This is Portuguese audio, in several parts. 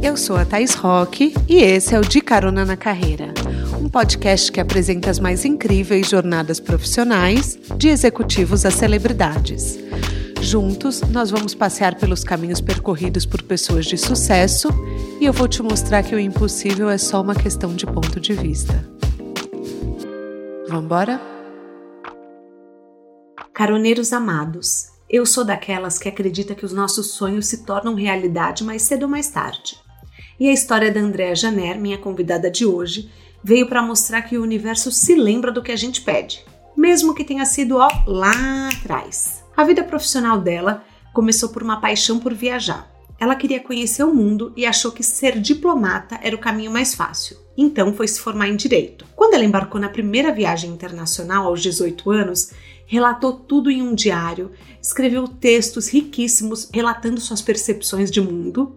Eu sou a Thais Roque e esse é o De Carona na Carreira, um podcast que apresenta as mais incríveis jornadas profissionais, de executivos a celebridades. Juntos, nós vamos passear pelos caminhos percorridos por pessoas de sucesso e eu vou te mostrar que o impossível é só uma questão de ponto de vista. Vamos embora? Caroneiros amados, eu sou daquelas que acredita que os nossos sonhos se tornam realidade mais cedo ou mais tarde. E a história da Andréa Janer, minha convidada de hoje, veio para mostrar que o universo se lembra do que a gente pede, mesmo que tenha sido ó, lá atrás. A vida profissional dela começou por uma paixão por viajar. Ela queria conhecer o mundo e achou que ser diplomata era o caminho mais fácil. Então foi se formar em direito. Quando ela embarcou na primeira viagem internacional aos 18 anos, relatou tudo em um diário, escreveu textos riquíssimos relatando suas percepções de mundo.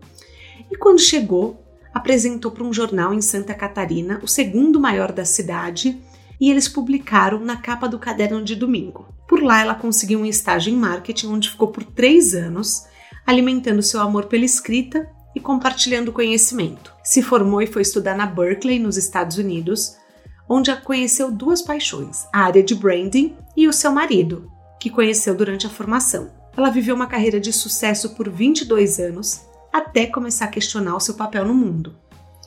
E quando chegou, apresentou para um jornal em Santa Catarina, o segundo maior da cidade, e eles publicaram na capa do caderno de domingo. Por lá, ela conseguiu um estágio em marketing, onde ficou por três anos, alimentando seu amor pela escrita e compartilhando conhecimento. Se formou e foi estudar na Berkeley, nos Estados Unidos, onde conheceu duas paixões, a área de branding e o seu marido, que conheceu durante a formação. Ela viveu uma carreira de sucesso por 22 anos, até começar a questionar o seu papel no mundo.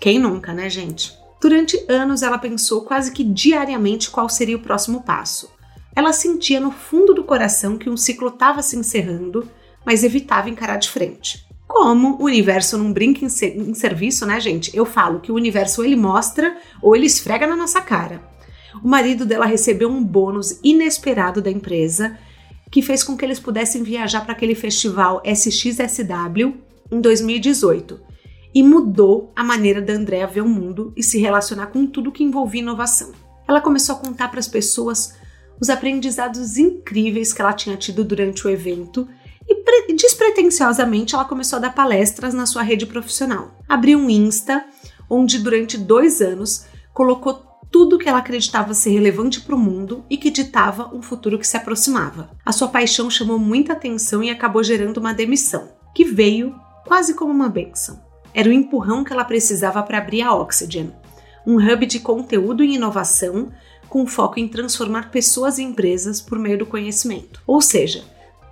Quem nunca, né, gente? Durante anos, ela pensou quase que diariamente qual seria o próximo passo. Ela sentia no fundo do coração que um ciclo estava se encerrando, mas evitava encarar de frente. Como o universo não brinca em, ser, em serviço, né, gente? Eu falo que o universo ele mostra ou ele esfrega na nossa cara. O marido dela recebeu um bônus inesperado da empresa que fez com que eles pudessem viajar para aquele festival SXSW em 2018 e mudou a maneira da Andrea ver o mundo e se relacionar com tudo que envolvia inovação. Ela começou a contar para as pessoas os aprendizados incríveis que ela tinha tido durante o evento e despretensiosamente ela começou a dar palestras na sua rede profissional. Abriu um Insta, onde durante dois anos colocou tudo que ela acreditava ser relevante para o mundo e que ditava um futuro que se aproximava. A sua paixão chamou muita atenção e acabou gerando uma demissão, que veio quase como uma benção era o empurrão que ela precisava para abrir a Oxygen, um hub de conteúdo e inovação com foco em transformar pessoas e empresas por meio do conhecimento. Ou seja,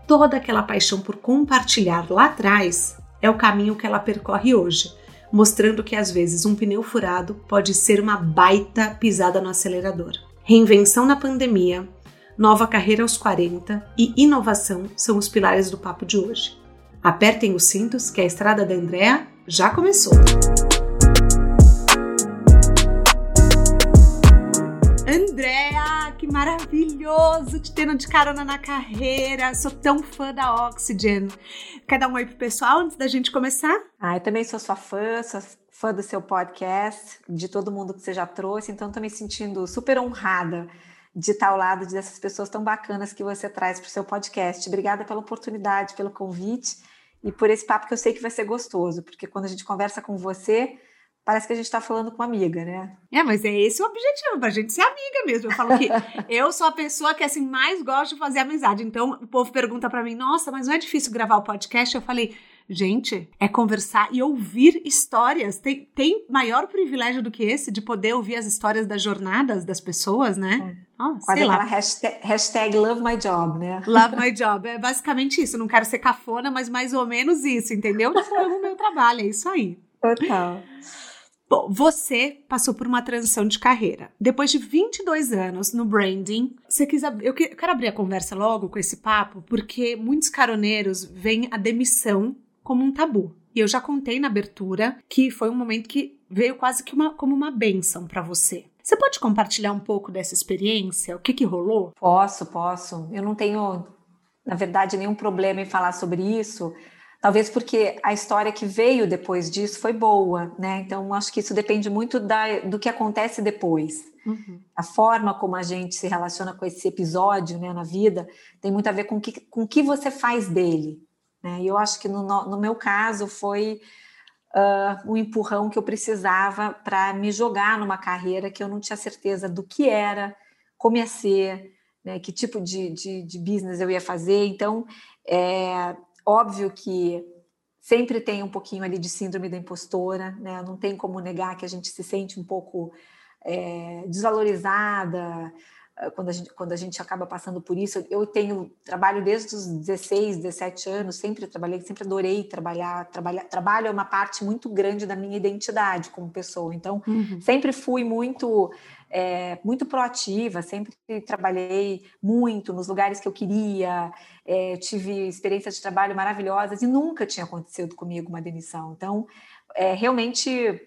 toda aquela paixão por compartilhar lá atrás é o caminho que ela percorre hoje, mostrando que às vezes um pneu furado pode ser uma baita pisada no acelerador. Reinvenção na pandemia, nova carreira aos 40 e inovação são os pilares do papo de hoje. Apertem os cintos que a estrada da Andrea já começou! Andréa, que maravilhoso te tendo de carona na carreira. Sou tão fã da Oxygen. Quer dar um oi pro pessoal antes da gente começar? Ah, eu também sou sua fã, sou fã do seu podcast, de todo mundo que você já trouxe, então estou me sentindo super honrada de estar ao lado dessas pessoas tão bacanas que você traz para o seu podcast. Obrigada pela oportunidade, pelo convite e por esse papo que eu sei que vai ser gostoso, porque quando a gente conversa com você, parece que a gente está falando com uma amiga, né? É, mas é esse o objetivo, pra gente ser amiga mesmo. Eu falo que eu sou a pessoa que assim mais gosta de fazer amizade. Então o povo pergunta para mim: "Nossa, mas não é difícil gravar o podcast?" Eu falei: Gente, é conversar e ouvir histórias. Tem, tem maior privilégio do que esse de poder ouvir as histórias das jornadas das pessoas, né? É. Quase aquela hashtag, hashtag, love my job, né? Love my job. É basicamente isso. Não quero ser cafona, mas mais ou menos isso, entendeu? Eu amo o meu trabalho, é isso aí. Total. Bom, você passou por uma transição de carreira. Depois de 22 anos no branding, você quis ab... eu quero abrir a conversa logo com esse papo, porque muitos caroneiros veem a demissão como um tabu. E eu já contei na abertura que foi um momento que veio quase que uma, como uma benção para você. Você pode compartilhar um pouco dessa experiência? O que, que rolou? Posso, posso. Eu não tenho, na verdade, nenhum problema em falar sobre isso. Talvez porque a história que veio depois disso foi boa, né? Então, acho que isso depende muito da, do que acontece depois. Uhum. A forma como a gente se relaciona com esse episódio né, na vida tem muito a ver com que, o com que você faz dele. Né? E eu acho que no, no meu caso foi uh, um empurrão que eu precisava para me jogar numa carreira que eu não tinha certeza do que era, como ia ser, né? que tipo de, de, de business eu ia fazer. Então, é óbvio que sempre tem um pouquinho ali de síndrome da impostora, né? Não tem como negar que a gente se sente um pouco é, desvalorizada, quando a, gente, quando a gente acaba passando por isso. Eu tenho trabalho desde os 16, 17 anos, sempre trabalhei, sempre adorei trabalhar. Trabalhar trabalho é uma parte muito grande da minha identidade como pessoa. Então, uhum. sempre fui muito é, muito proativa, sempre trabalhei muito nos lugares que eu queria, é, tive experiências de trabalho maravilhosas e nunca tinha acontecido comigo uma demissão. Então, é, realmente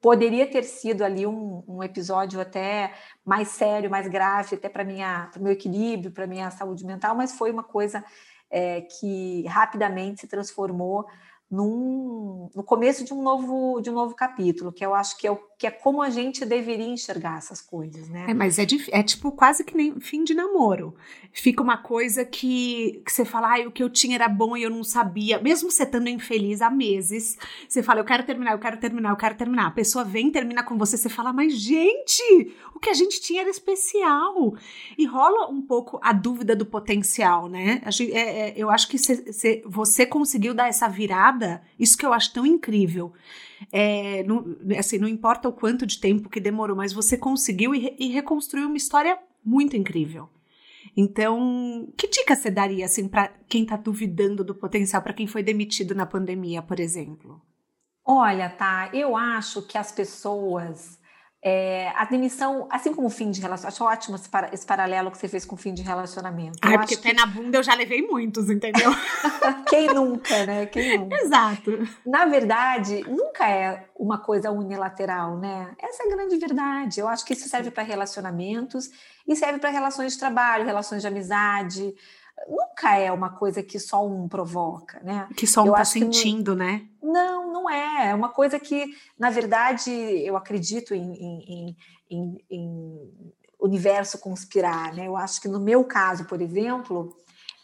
poderia ter sido ali um, um episódio até mais sério, mais grave, até para o meu equilíbrio, para minha saúde mental, mas foi uma coisa é, que rapidamente se transformou num, no começo de um novo de um novo capítulo, que eu acho que é, o, que é como a gente deveria enxergar essas coisas, né? É, mas é, é tipo quase que nem fim de namoro. Fica uma coisa que, que você fala, ah, o que eu tinha era bom e eu não sabia. Mesmo você estando infeliz há meses, você fala, eu quero terminar, eu quero terminar, eu quero terminar. A pessoa vem, termina com você, você fala, mas gente, o que a gente tinha era especial. E rola um pouco a dúvida do potencial, né? É, é, eu acho que cê, você conseguiu dar essa virada isso que eu acho tão incrível. É, não, assim, não importa o quanto de tempo que demorou, mas você conseguiu e, e reconstruiu uma história muito incrível. Então, que dica você daria assim para quem está duvidando do potencial, para quem foi demitido na pandemia, por exemplo? Olha, tá, eu acho que as pessoas é, a demissão, assim como o fim de relacionamento, acho ótimo esse, para, esse, paralelo que você fez com o fim de relacionamento. Ah, porque pé que... na bunda eu já levei muitos, entendeu? Quem nunca, né? Quem nunca? Exato. Na verdade, nunca é uma coisa unilateral, né? Essa é a grande verdade. Eu acho que isso serve para relacionamentos e serve para relações de trabalho, relações de amizade, nunca é uma coisa que só um provoca, né? Que só um está sentindo, né? Não, não é. É uma coisa que, na verdade, eu acredito em, em, em, em universo conspirar, né? Eu acho que no meu caso, por exemplo,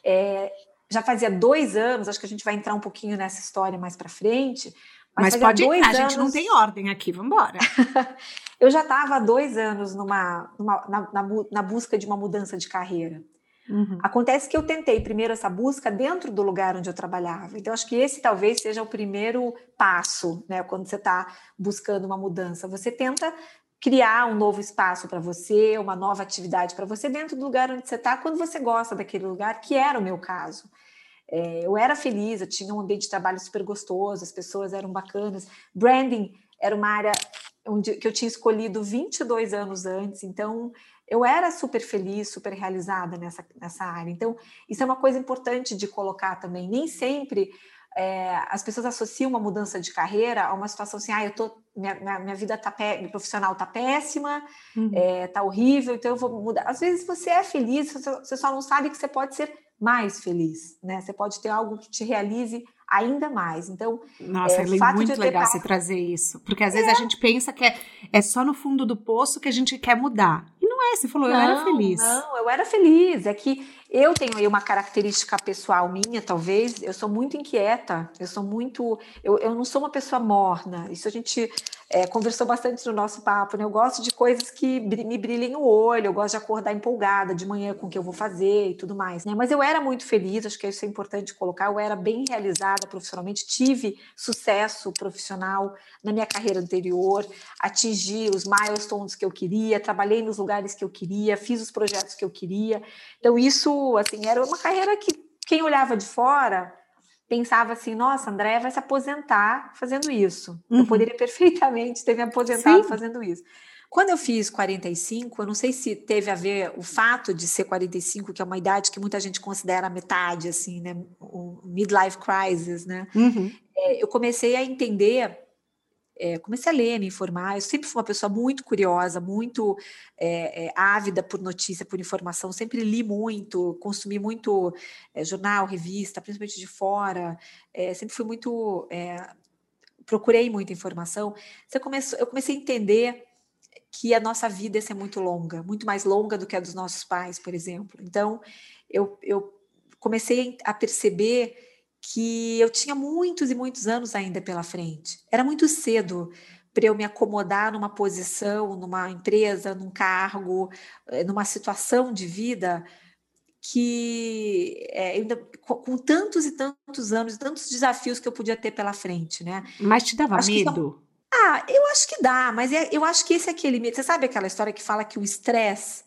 é, já fazia dois anos, acho que a gente vai entrar um pouquinho nessa história mais para frente. Mas, mas pode entrar, anos... a gente não tem ordem aqui, vamos embora. eu já estava há dois anos numa, numa na, na, na busca de uma mudança de carreira. Uhum. Acontece que eu tentei primeiro essa busca dentro do lugar onde eu trabalhava. Então, acho que esse talvez seja o primeiro passo, né? Quando você está buscando uma mudança. Você tenta criar um novo espaço para você, uma nova atividade para você dentro do lugar onde você está, quando você gosta daquele lugar, que era o meu caso. É, eu era feliz, eu tinha um ambiente de trabalho super gostoso, as pessoas eram bacanas. Branding era uma área onde, que eu tinha escolhido 22 anos antes, então eu era super feliz, super realizada nessa, nessa área. Então, isso é uma coisa importante de colocar também. Nem sempre é, as pessoas associam uma mudança de carreira a uma situação assim, ah, eu tô, minha, minha, minha vida tá pé, profissional tá péssima, uhum. é, tá horrível, então eu vou mudar. Às vezes você é feliz, você só não sabe que você pode ser mais feliz, né? Você pode ter algo que te realize ainda mais. Então, nossa, é, é muito legal você trazer isso, porque às vezes a é. gente pensa que é, é só no fundo do poço que a gente quer mudar. E não é, você falou, não, eu era feliz. Não, eu era feliz. É que eu tenho aí uma característica pessoal minha, talvez, eu sou muito inquieta, eu sou muito. Eu, eu não sou uma pessoa morna. Isso a gente é, conversou bastante no nosso papo, né? Eu gosto de coisas que me brilhem o olho, eu gosto de acordar empolgada de manhã com o que eu vou fazer e tudo mais, né? Mas eu era muito feliz, acho que isso é importante colocar, eu era bem realizada profissionalmente, tive sucesso profissional na minha carreira anterior, atingi os milestones que eu queria, trabalhei nos lugares que eu queria, fiz os projetos que eu queria. Então, isso, assim, era uma carreira que quem olhava de fora pensava assim, nossa, André vai se aposentar fazendo isso. Uhum. Eu poderia perfeitamente ter me aposentado Sim. fazendo isso. Quando eu fiz 45, eu não sei se teve a ver o fato de ser 45, que é uma idade que muita gente considera metade, assim, né? O midlife crisis, né? Uhum. É, eu comecei a entender é, comecei a ler, me informar. Eu sempre fui uma pessoa muito curiosa, muito é, é, ávida por notícia, por informação. Sempre li muito, consumi muito é, jornal, revista, principalmente de fora. É, sempre fui muito. É, procurei muita informação. Você começou, eu comecei a entender que a nossa vida ser muito longa, muito mais longa do que a dos nossos pais, por exemplo. Então, eu, eu comecei a perceber que eu tinha muitos e muitos anos ainda pela frente. Era muito cedo para eu me acomodar numa posição, numa empresa, num cargo, eh, numa situação de vida que é, ainda, com, tantos e tantos anos, tantos desafios que eu podia ter pela frente, né? Mas te dava acho medo? Ah, eu acho que dá, mas é, eu acho que esse é aquele medo. Você sabe aquela história que fala que o estresse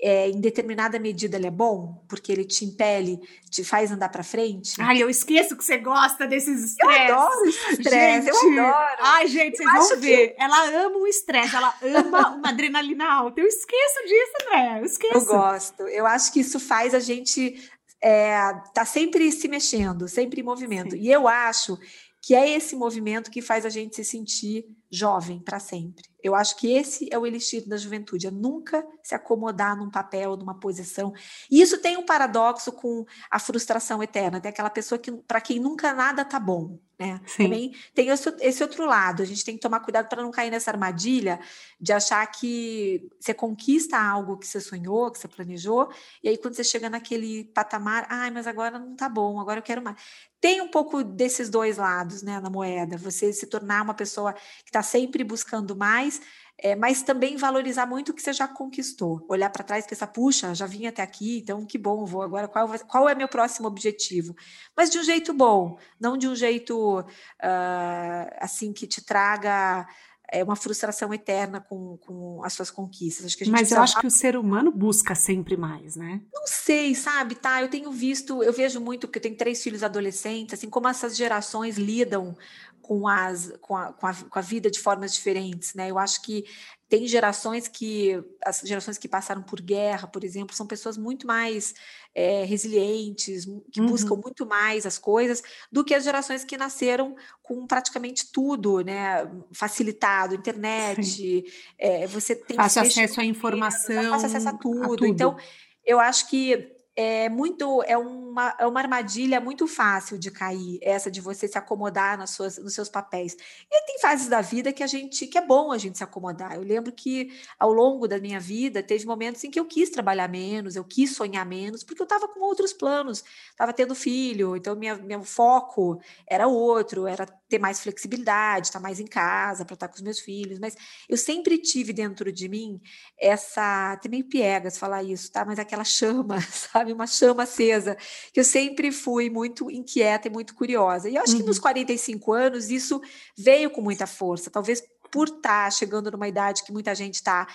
é, em determinada medida ele é bom, porque ele te impele, te faz andar para frente. Ai, eu esqueço que você gosta desses estresse. Eu adoro estresse, eu adoro. Ai, gente, vocês vão ver. Que... Ela ama o estresse, ela ama uma adrenalina alta. Eu esqueço disso, André, eu esqueço. Eu gosto. Eu acho que isso faz a gente é, tá sempre se mexendo, sempre em movimento. Sim. E eu acho que é esse movimento que faz a gente se sentir jovem para sempre. Eu acho que esse é o elixir da juventude, é nunca se acomodar num papel, numa posição. E isso tem um paradoxo com a frustração eterna, tem aquela pessoa que para quem nunca nada tá bom, né? Sim. Também tem esse, esse outro lado, a gente tem que tomar cuidado para não cair nessa armadilha de achar que você conquista algo que você sonhou, que você planejou, e aí quando você chega naquele patamar, ai, mas agora não tá bom, agora eu quero mais. Tem um pouco desses dois lados, né, na moeda, você se tornar uma pessoa que está sempre buscando mais, é, mas também valorizar muito o que você já conquistou. Olhar para trás e pensar, puxa, já vim até aqui, então que bom, vou agora, qual, qual é meu próximo objetivo? Mas de um jeito bom, não de um jeito uh, assim que te traga é uma frustração eterna com, com as suas conquistas. Acho que Mas eu acho que o ser humano busca sempre mais, né? Não sei, sabe, tá? Eu tenho visto, eu vejo muito, porque eu tenho três filhos adolescentes, assim, como essas gerações lidam com, as, com, a, com, a, com a vida de formas diferentes, né? Eu acho que tem gerações que as gerações que passaram por guerra, por exemplo, são pessoas muito mais é, resilientes, que uhum. buscam muito mais as coisas do que as gerações que nasceram com praticamente tudo, né, facilitado, internet, é, você tem fácil acesso à informação, fácil acesso a tudo. a tudo. Então, eu acho que é muito é uma, é uma armadilha muito fácil de cair essa de você se acomodar nas suas, nos seus papéis. E tem fases da vida que a gente que é bom a gente se acomodar. Eu lembro que ao longo da minha vida teve momentos em que eu quis trabalhar menos eu quis sonhar menos porque eu estava com outros planos. Estava tendo filho então minha, meu foco era outro era ter mais flexibilidade estar mais em casa para estar com os meus filhos mas eu sempre tive dentro de mim essa até meio piegas falar isso tá mas aquela chama sabe sabe? Uma chama acesa, que eu sempre fui muito inquieta e muito curiosa. E eu acho uhum. que nos 45 uhum. anos isso veio com muita força, talvez por estar tá chegando numa idade que muita gente está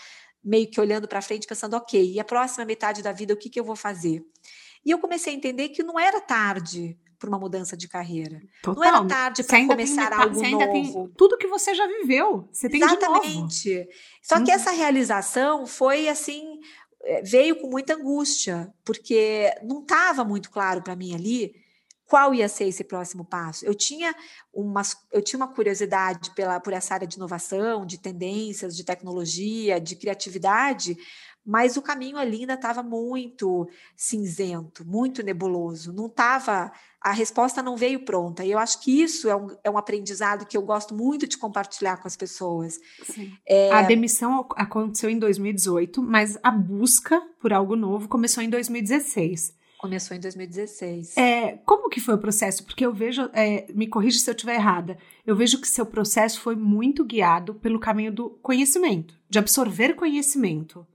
meio que olhando para frente, pensando, ok, e a próxima metade da vida, o que, que eu vou fazer? E eu comecei a entender que não era tarde para uma mudança de carreira. Total. Não era tarde para começar tem, algo você novo. Tem tudo que você já viveu, você tem Exatamente. Só que uhum. essa realização foi assim é, veio com muita angústia, porque não estava muito claro para mim ali qual ia ser esse próximo passo. Eu tinha uma, eu tinha uma curiosidade pela, por essa área de inovação, de tendências, de tecnologia, de criatividade, mas o caminho ali ainda estava muito cinzento, muito nebuloso, não estava, a resposta não veio pronta. E eu acho que isso é um, é um aprendizado que eu gosto muito de compartilhar com as pessoas. É... A demissão aconteceu em 2018, mas a busca por algo novo começou em 2016. Começou em 2016. É, como que foi o processo? Porque eu vejo, é, me corrija se eu estiver errada, eu vejo que seu processo foi muito guiado pelo caminho do conhecimento, de absorver conhecimento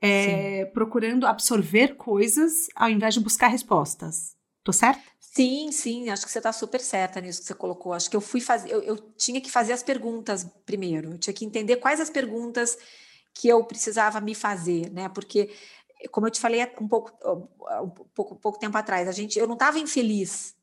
é, procurando absorver coisas ao invés de buscar respostas. Tô certa? Sim, sim, acho que você está super certa nisso que você colocou. Acho que eu fui fazer, eu, eu, tinha que fazer as perguntas primeiro, eu tinha que entender quais as perguntas que eu precisava me fazer, né? Porque, como eu te falei um pouco, um pouco, pouco tempo atrás, a gente, eu não estava infeliz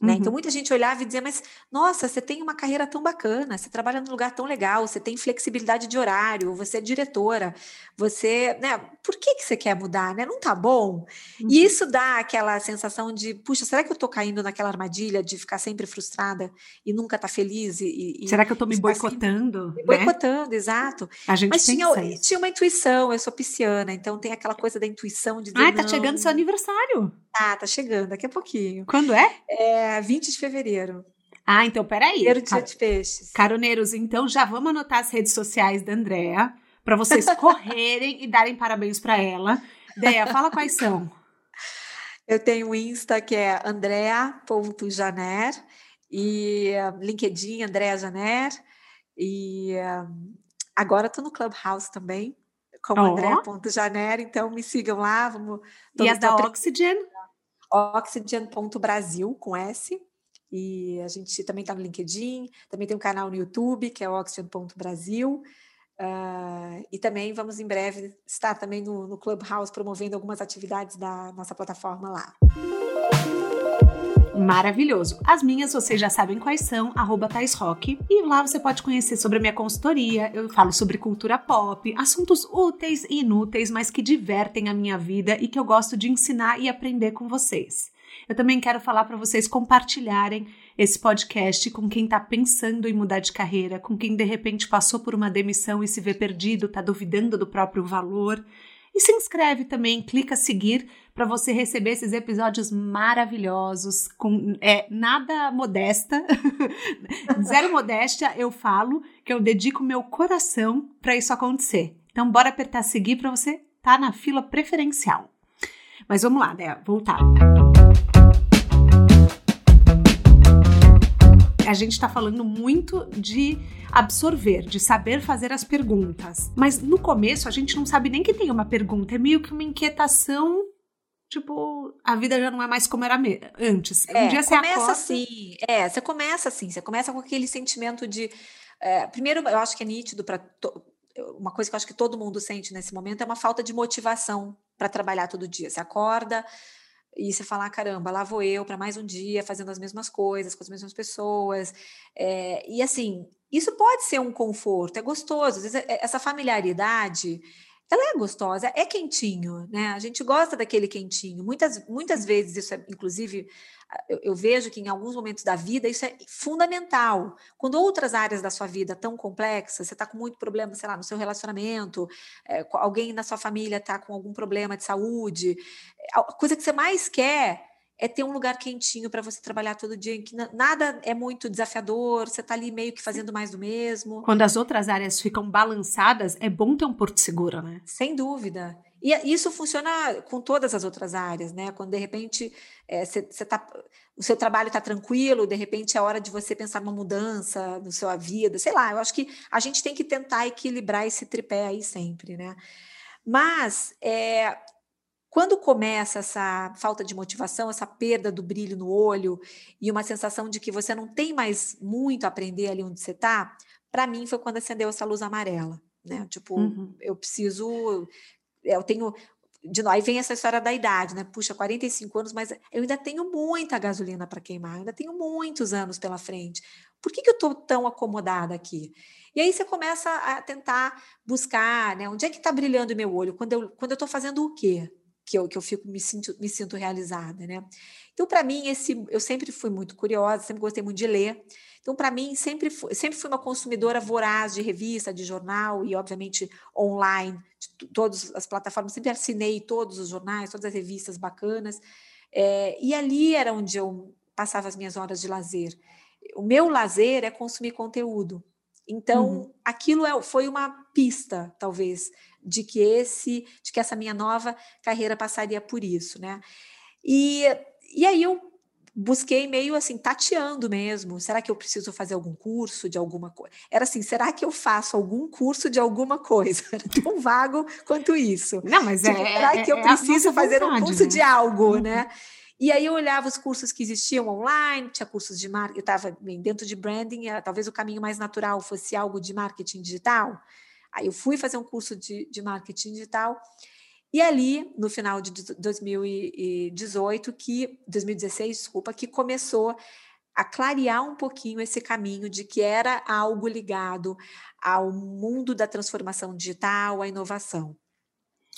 né? Então, uhum. Então, muita gente olhava e dizia, mas nossa, você tem uma carreira tão bacana, você trabalha num lugar tão legal, você tem flexibilidade de horário, você é diretora, você, né? Por que, que você quer mudar, né? Não tá bom? Uhum. E isso dá aquela sensação de, puxa, será que eu tô caindo naquela armadilha de ficar sempre frustrada e nunca tá feliz? E, e será que eu tô me boicotando? Me boicotando, né? exato. A gente mas tinha, tinha uma intuição, eu sou pisciana, então tem aquela coisa da intuição de dizer, Ah, tá não, chegando seu aniversário. Tá, tá chegando, daqui a pouquinho. Quando é? É 20 de fevereiro. Ah, então peraí. Primeiro dia Car de peixes. Caroneiros, então já vamos anotar as redes sociais da Andrea para vocês correrem e darem parabéns para ela. Deia, fala quais são. Eu tenho o Insta que é andrea.janer e LinkedIn Andrea Janer e uh, agora estou no Clubhouse também como oh. André.janer, então me sigam lá. Vamos, e as da Oxygen? Oxygen.brasil, com S. E a gente também está no LinkedIn, também tem um canal no YouTube, que é oxygen.brasil. Uh, e também vamos em breve estar também no, no Clubhouse promovendo algumas atividades da nossa plataforma lá. Maravilhoso. As minhas vocês já sabem quais são, arroba Rock. E lá você pode conhecer sobre a minha consultoria. Eu falo sobre cultura pop, assuntos úteis e inúteis, mas que divertem a minha vida e que eu gosto de ensinar e aprender com vocês. Eu também quero falar para vocês compartilharem esse podcast com quem está pensando em mudar de carreira, com quem de repente passou por uma demissão e se vê perdido, está duvidando do próprio valor. E se inscreve também, clica seguir para você receber esses episódios maravilhosos, com é, nada modesta, zero modéstia, eu falo que eu dedico meu coração para isso acontecer. Então, bora apertar seguir para você estar tá na fila preferencial. Mas vamos lá, né? Voltar. a gente está falando muito de absorver, de saber fazer as perguntas. Mas no começo a gente não sabe nem que tem uma pergunta, é meio que uma inquietação. Tipo, a vida já não é mais como era antes. É, um dia você começa acorda... assim. É, você começa assim. Você começa com aquele sentimento de. É, primeiro, eu acho que é nítido para. To... Uma coisa que eu acho que todo mundo sente nesse momento é uma falta de motivação para trabalhar todo dia. Você acorda, e você falar, caramba, lá vou eu para mais um dia fazendo as mesmas coisas, com as mesmas pessoas. É, e assim, isso pode ser um conforto, é gostoso. Às vezes, é, essa familiaridade, ela é gostosa, é quentinho, né? A gente gosta daquele quentinho. Muitas, muitas vezes isso é, inclusive, eu, eu, vejo que em alguns momentos da vida isso é fundamental. Quando outras áreas da sua vida tão complexas, você está com muito problema, sei lá, no seu relacionamento, é, alguém na sua família está com algum problema de saúde, a coisa que você mais quer é ter um lugar quentinho para você trabalhar todo dia, em que nada é muito desafiador, você está ali meio que fazendo mais do mesmo. Quando as outras áreas ficam balançadas, é bom ter um porto seguro, né? Sem dúvida. E isso funciona com todas as outras áreas, né? Quando de repente é, cê, cê tá, o seu trabalho está tranquilo, de repente é hora de você pensar numa mudança na sua vida, sei lá. Eu acho que a gente tem que tentar equilibrar esse tripé aí sempre, né? Mas é, quando começa essa falta de motivação, essa perda do brilho no olho e uma sensação de que você não tem mais muito a aprender ali onde você está, para mim foi quando acendeu essa luz amarela, né? Tipo, uhum. eu preciso eu tenho de aí vem essa história da idade, né? Puxa, 45 anos, mas eu ainda tenho muita gasolina para queimar, eu ainda tenho muitos anos pela frente. Por que, que eu estou tão acomodada aqui? E aí você começa a tentar buscar, né? Onde é que está brilhando o meu olho? Quando eu quando eu estou fazendo o quê? Que eu, que eu fico me sinto, me sinto realizada, né? Então, para mim, esse eu sempre fui muito curiosa, sempre gostei muito de ler. Então, para mim, sempre fui, sempre fui uma consumidora voraz de revista, de jornal e, obviamente, online, de todas as plataformas. Sempre assinei todos os jornais, todas as revistas bacanas. É, e ali era onde eu passava as minhas horas de lazer. O meu lazer é consumir conteúdo. Então, uhum. aquilo é, foi uma pista, talvez, de que esse, de que essa minha nova carreira passaria por isso, né? E, e aí eu busquei meio assim, tateando mesmo. Será que eu preciso fazer algum curso de alguma coisa? Era assim, será que eu faço algum curso de alguma coisa? Era tão vago quanto isso. Não, mas tipo, é. Será é, que eu é preciso fazer vontade, um curso né? de algo, uhum. né? E aí eu olhava os cursos que existiam online, tinha cursos de marketing, eu estava dentro de branding, era, talvez o caminho mais natural fosse algo de marketing digital. Aí eu fui fazer um curso de, de marketing digital e ali, no final de 2018, que 2016, desculpa, que começou a clarear um pouquinho esse caminho de que era algo ligado ao mundo da transformação digital, à inovação.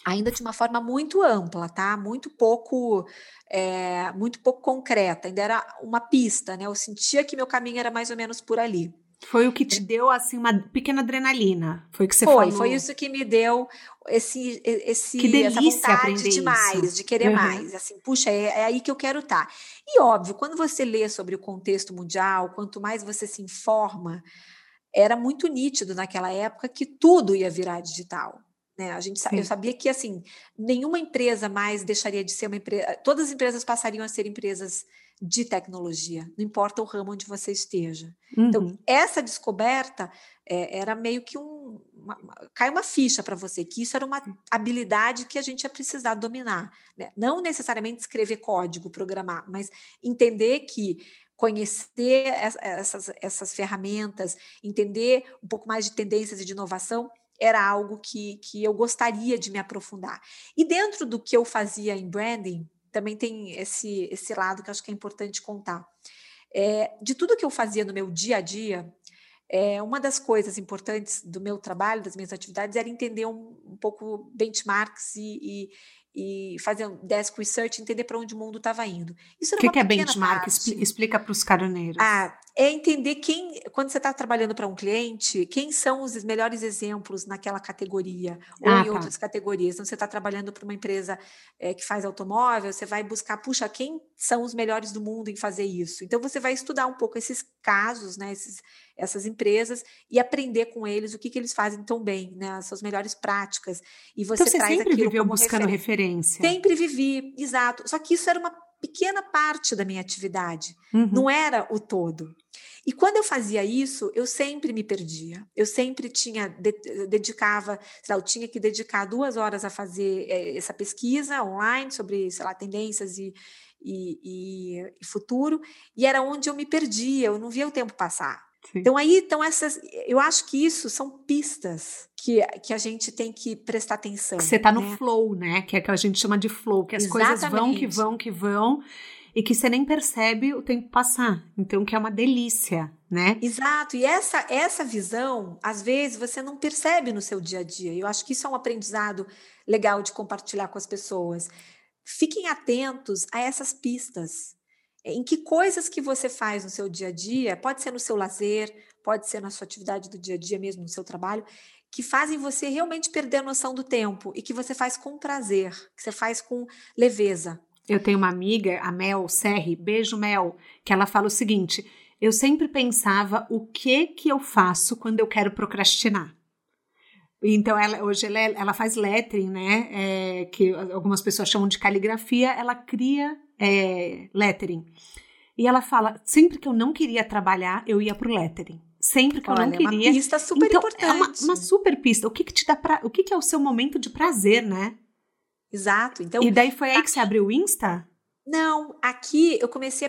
Ainda de uma forma muito ampla, tá? Muito pouco, é, muito pouco concreta. Ainda era uma pista, né? Eu sentia que meu caminho era mais ou menos por ali. Foi o que te deu assim uma pequena adrenalina. Foi o que você foi, falou. Foi isso que me deu esse esse que delícia essa vontade de mais, isso. de querer uhum. mais. Assim, puxa, é, é, aí que eu quero estar. Tá. E óbvio, quando você lê sobre o contexto mundial, quanto mais você se informa, era muito nítido naquela época que tudo ia virar digital. Né? A gente, eu sabia que assim nenhuma empresa mais deixaria de ser uma empresa. Todas as empresas passariam a ser empresas de tecnologia, não importa o ramo onde você esteja. Então, uhum. Então, essa descoberta é, era meio que um. Uma, cai uma ficha para você, que isso era uma habilidade que a gente ia precisar dominar. Né? Não necessariamente escrever código, programar, mas entender que conhecer essas, essas ferramentas, entender um pouco mais de tendências e de inovação, era algo que, que eu gostaria de me aprofundar. E dentro do que eu fazia em branding, também tem esse, esse lado que acho que é importante contar. É, de tudo que eu fazia no meu dia a dia, é, uma das coisas importantes do meu trabalho, das minhas atividades, era entender um, um pouco benchmarks e, e, fazer um desk research, entender para onde o mundo estava indo. Isso o que, que é benchmark? Parte. Explica para os caroneiros. Ah, é entender quem, quando você está trabalhando para um cliente, quem são os melhores exemplos naquela categoria ou ah, em tá. outras categorias. Então, você está trabalhando para uma empresa é, que faz automóvel, você vai buscar, puxa, quem são os melhores do mundo em fazer isso? Então, você vai estudar um pouco esses casos, né, esses, essas empresas e aprender com eles o que, que eles fazem tão bem, né, as suas melhores práticas. E você, então, você traz sempre viveu buscando referência. Sempre vivi, exato. Só que isso era uma pequena parte da minha atividade, uhum. não era o todo. E quando eu fazia isso, eu sempre me perdia. Eu sempre tinha de, dedicava, sei lá, eu tinha que dedicar duas horas a fazer é, essa pesquisa online sobre, sei lá, tendências e, e, e, e futuro, e era onde eu me perdia. Eu não via o tempo passar. Sim. Então aí, então essas, eu acho que isso são pistas que, que a gente tem que prestar atenção. Você está no né? flow, né? Que é que a gente chama de flow, que as Exatamente. coisas vão que vão que vão e que você nem percebe o tempo passar. Então que é uma delícia, né? Exato. E essa essa visão, às vezes você não percebe no seu dia a dia. Eu acho que isso é um aprendizado legal de compartilhar com as pessoas. Fiquem atentos a essas pistas. Em que coisas que você faz no seu dia a dia, pode ser no seu lazer, pode ser na sua atividade do dia a dia mesmo, no seu trabalho, que fazem você realmente perder a noção do tempo e que você faz com prazer, que você faz com leveza. Eu tenho uma amiga, a Mel Serri, beijo Mel, que ela fala o seguinte: eu sempre pensava o que que eu faço quando eu quero procrastinar. Então, ela, hoje ela, é, ela faz lettering, né? É, que algumas pessoas chamam de caligrafia, ela cria é, lettering. E ela fala: sempre que eu não queria trabalhar, eu ia pro lettering. Sempre que Olha, eu não queria. É uma pista super então, importante. É uma, uma, super pista. O que, que te dá pra, O que, que é o seu momento de prazer, né? Exato. Então, e daí foi aí que você abriu o Insta? Não, aqui eu comecei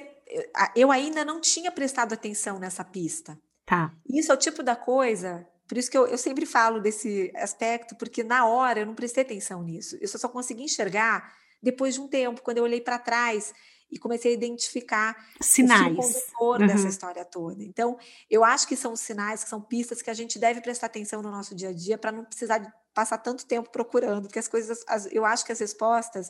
a, eu ainda não tinha prestado atenção nessa pista. Tá. Isso é o tipo da coisa. Por isso que eu, eu sempre falo desse aspecto, porque na hora eu não prestei atenção nisso. Eu só consegui enxergar depois de um tempo, quando eu olhei para trás e comecei a identificar sinais. o condutor uhum. dessa história toda. Então, eu acho que são sinais, que são pistas que a gente deve prestar atenção no nosso dia a dia para não precisar passar tanto tempo procurando, porque as coisas, as, eu acho que as respostas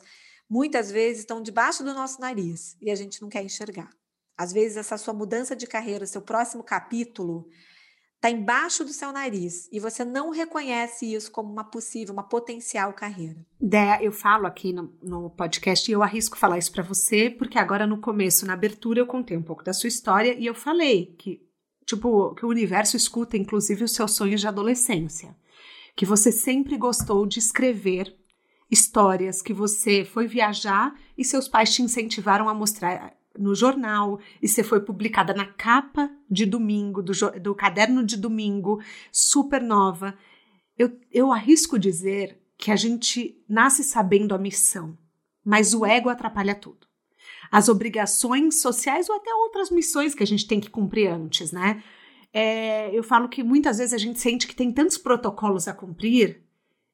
muitas vezes estão debaixo do nosso nariz e a gente não quer enxergar. Às vezes essa sua mudança de carreira, seu próximo capítulo, está embaixo do seu nariz e você não reconhece isso como uma possível, uma potencial carreira. Dé, eu falo aqui no, no podcast e eu arrisco falar isso para você, porque agora no começo, na abertura, eu contei um pouco da sua história e eu falei que, tipo, que o universo escuta inclusive os seus sonhos de adolescência. Que você sempre gostou de escrever histórias, que você foi viajar e seus pais te incentivaram a mostrar no jornal e você foi publicada na capa de domingo, do, do caderno de domingo, super nova. Eu, eu arrisco dizer que a gente nasce sabendo a missão, mas o ego atrapalha tudo. As obrigações sociais ou até outras missões que a gente tem que cumprir antes, né? É, eu falo que muitas vezes a gente sente que tem tantos protocolos a cumprir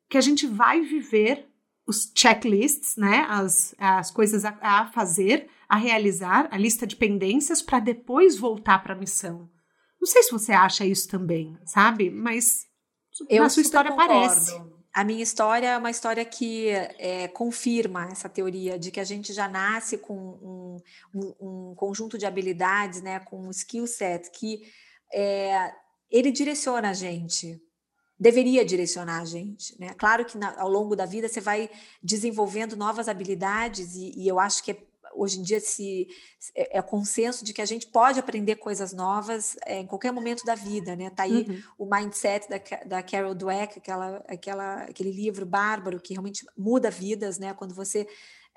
que a gente vai viver os checklists, né? As, as coisas a, a fazer, a realizar, a lista de pendências para depois voltar para a missão. Não sei se você acha isso também, sabe? Mas eu na sua história concordo. parece. A minha história é uma história que é, confirma essa teoria de que a gente já nasce com um, um, um conjunto de habilidades, né, com um skill set que é, ele direciona a gente, deveria direcionar a gente. Né? Claro que na, ao longo da vida você vai desenvolvendo novas habilidades e, e eu acho que é hoje em dia se é, é, consenso de que a gente pode aprender coisas novas é, em qualquer momento da vida, né? Tá aí uhum. o mindset da, da Carol Dweck, aquela, aquela, aquele livro bárbaro que realmente muda vidas, né? Quando você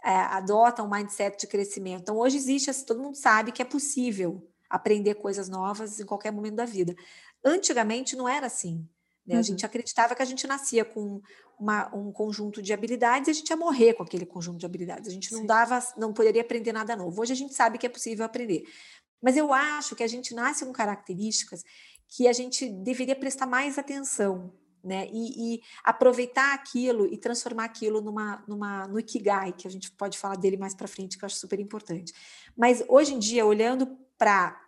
é, adotam um mindset de crescimento. Então, hoje existe, todo mundo sabe que é possível aprender coisas novas em qualquer momento da vida. Antigamente não era assim. Né? Uhum. A gente acreditava que a gente nascia com uma, um conjunto de habilidades e a gente ia morrer com aquele conjunto de habilidades. A gente não Sim. dava, não poderia aprender nada novo. Hoje a gente sabe que é possível aprender. Mas eu acho que a gente nasce com características que a gente deveria prestar mais atenção, né? E, e, aproveitar aquilo e transformar aquilo numa, numa no ikigai, que a gente pode falar dele mais para frente, que eu acho super importante. Mas hoje em dia, olhando para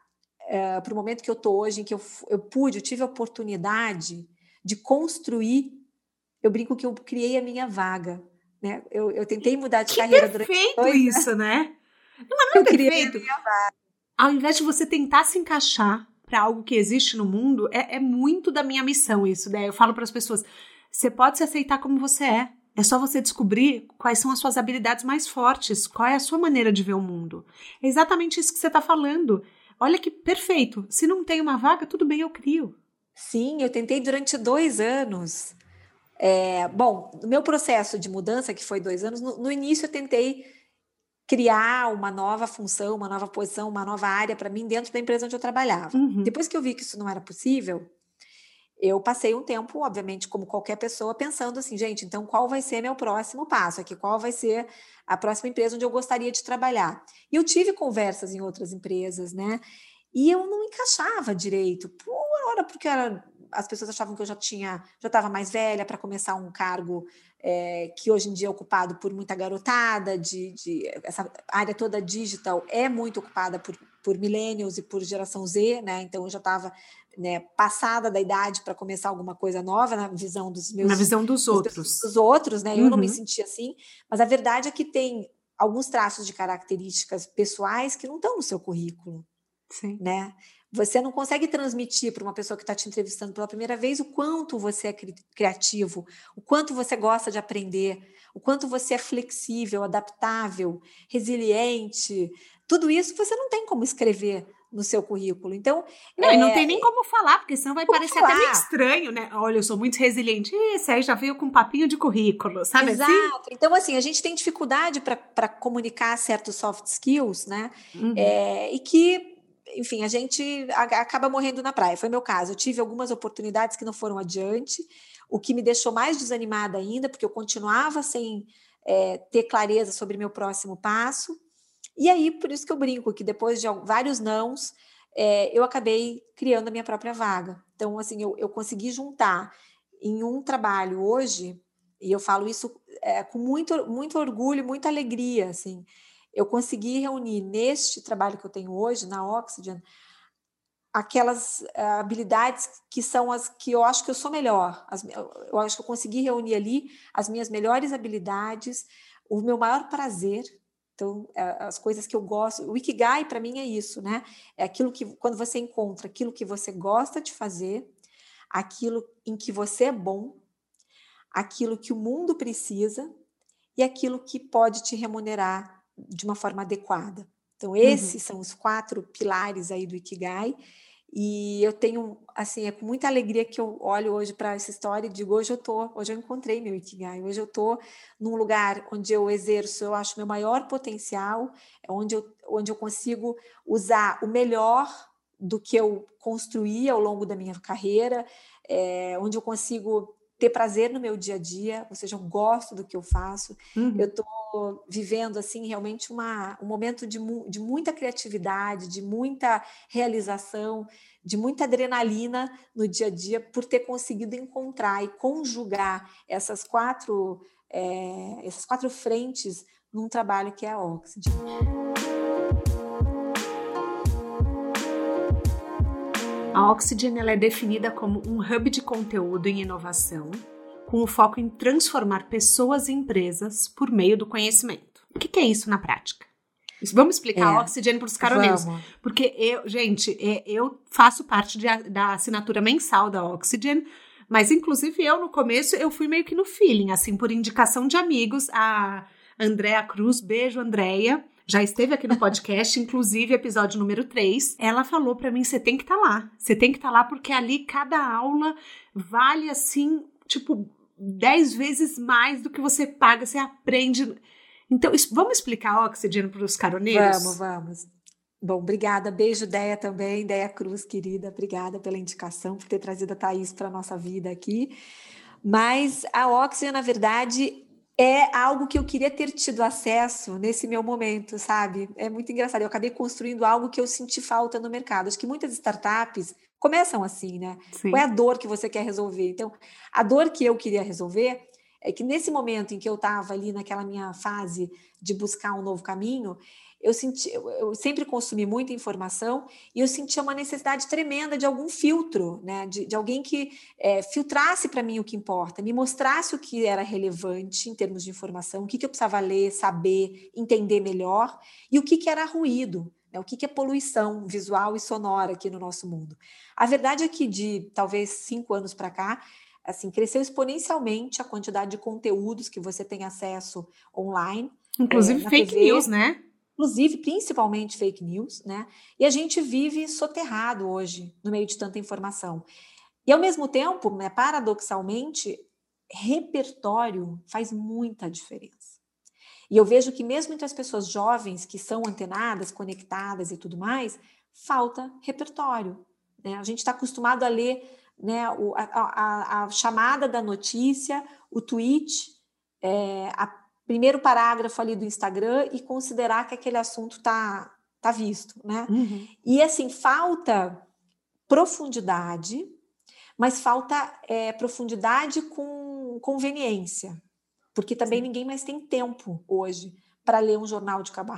uh, para o momento que eu estou hoje, em que eu, eu pude, eu tive a oportunidade de construir, eu brinco que eu criei a minha vaga. Né? Eu, eu tentei mudar de que carreira perfeito durante dois, isso, né? Não, não é eu perfeito. Ao invés de você tentar se encaixar para algo que existe no mundo, é, é muito da minha missão isso. Né? Eu falo para as pessoas: você pode se aceitar como você é. É só você descobrir quais são as suas habilidades mais fortes, qual é a sua maneira de ver o mundo. É exatamente isso que você está falando. Olha que perfeito. Se não tem uma vaga, tudo bem, eu crio. Sim, eu tentei durante dois anos. É, bom, no meu processo de mudança, que foi dois anos, no, no início eu tentei criar uma nova função, uma nova posição, uma nova área para mim dentro da empresa onde eu trabalhava. Uhum. Depois que eu vi que isso não era possível, eu passei um tempo, obviamente, como qualquer pessoa, pensando assim, gente, então qual vai ser meu próximo passo aqui? Qual vai ser a próxima empresa onde eu gostaria de trabalhar? E eu tive conversas em outras empresas, né? E eu não encaixava direito. Hora, porque era, as pessoas achavam que eu já tinha, já estava mais velha para começar um cargo é, que hoje em dia é ocupado por muita garotada, de, de, essa área toda digital é muito ocupada por, por millennials e por geração Z, né? Então eu já estava né, passada da idade para começar alguma coisa nova na visão dos meus. Na visão dos, dos outros. Dos outros, né? Uhum. Eu não me uhum. sentia assim, mas a verdade é que tem alguns traços de características pessoais que não estão no seu currículo. Sim. Né? Você não consegue transmitir para uma pessoa que está te entrevistando pela primeira vez o quanto você é cri criativo, o quanto você gosta de aprender, o quanto você é flexível, adaptável, resiliente. Tudo isso você não tem como escrever no seu currículo. Então. Não, é... e não tem nem como falar, porque senão vai como parecer falar? até meio estranho, né? Olha, eu sou muito resiliente. Esse aí já veio com um papinho de currículo, sabe Exato. assim? Então, assim, a gente tem dificuldade para comunicar certos soft skills, né? Uhum. É, e que enfim, a gente acaba morrendo na praia. Foi meu caso. Eu tive algumas oportunidades que não foram adiante, o que me deixou mais desanimada ainda, porque eu continuava sem é, ter clareza sobre meu próximo passo. E aí, por isso que eu brinco, que depois de vários nãos, é, eu acabei criando a minha própria vaga. Então, assim, eu, eu consegui juntar em um trabalho hoje, e eu falo isso é, com muito, muito orgulho, muita alegria, assim, eu consegui reunir neste trabalho que eu tenho hoje, na Oxygen, aquelas uh, habilidades que são as que eu acho que eu sou melhor. As, eu acho que eu consegui reunir ali as minhas melhores habilidades, o meu maior prazer. Então, uh, as coisas que eu gosto. O Ikigai, para mim, é isso, né? É aquilo que, quando você encontra aquilo que você gosta de fazer, aquilo em que você é bom, aquilo que o mundo precisa e aquilo que pode te remunerar de uma forma adequada. Então, uhum. esses uhum. são os quatro pilares aí do Ikigai. E eu tenho, assim, é com muita alegria que eu olho hoje para essa história e digo: hoje eu tô, hoje eu encontrei meu Ikigai, hoje eu tô num lugar onde eu exerço, eu acho, meu maior potencial, é onde eu, onde eu consigo usar o melhor do que eu construí ao longo da minha carreira, é, onde eu consigo ter prazer no meu dia a dia, ou seja, eu gosto do que eu faço. Uhum. Eu estou vivendo assim realmente uma, um momento de, de muita criatividade, de muita realização, de muita adrenalina no dia a dia por ter conseguido encontrar e conjugar essas quatro é, essas quatro frentes num trabalho que é a Oxygen. A Oxygen é definida como um hub de conteúdo em inovação, com o foco em transformar pessoas e empresas por meio do conhecimento. O que, que é isso na prática? Vamos explicar é, a Oxygen para os caroneiros. Porque eu, gente, é, eu faço parte de, da assinatura mensal da Oxygen, mas inclusive eu no começo eu fui meio que no feeling, assim, por indicação de amigos, a Andréa Cruz, beijo Andréia, já esteve aqui no podcast, inclusive episódio número 3. Ela falou para mim: você tem que estar tá lá. Você tem que estar tá lá porque ali cada aula vale assim, tipo, 10 vezes mais do que você paga, você aprende. Então, vamos explicar oxigênio para os caroneiros? Vamos, vamos. Bom, obrigada. Beijo, Deia também. Deia Cruz, querida. Obrigada pela indicação, por ter trazido a Thaís para a nossa vida aqui. Mas a Oxygen, na verdade, é algo que eu queria ter tido acesso nesse meu momento, sabe? É muito engraçado. Eu acabei construindo algo que eu senti falta no mercado. Acho que muitas startups começam assim, né? Sim. Qual é a dor que você quer resolver? Então, a dor que eu queria resolver é que nesse momento em que eu estava ali naquela minha fase de buscar um novo caminho, eu senti, eu sempre consumi muita informação e eu sentia uma necessidade tremenda de algum filtro, né? De, de alguém que é, filtrasse para mim o que importa, me mostrasse o que era relevante em termos de informação, o que, que eu precisava ler, saber, entender melhor e o que, que era ruído, né? o que, que é poluição visual e sonora aqui no nosso mundo. A verdade é que de talvez cinco anos para cá assim, cresceu exponencialmente a quantidade de conteúdos que você tem acesso online. Inclusive é, fake TV, news, né? Inclusive, principalmente fake news, né? E a gente vive soterrado hoje no meio de tanta informação. E ao mesmo tempo, né, paradoxalmente, repertório faz muita diferença. E eu vejo que mesmo entre as pessoas jovens que são antenadas, conectadas e tudo mais, falta repertório. Né? A gente está acostumado a ler né, a, a, a, chamada da notícia, o tweet, é, a primeiro parágrafo ali do Instagram e considerar que aquele assunto está tá visto, né? Uhum. E assim, falta profundidade, mas falta é, profundidade com conveniência, porque também Sim. ninguém mais tem tempo hoje para ler um jornal de cabo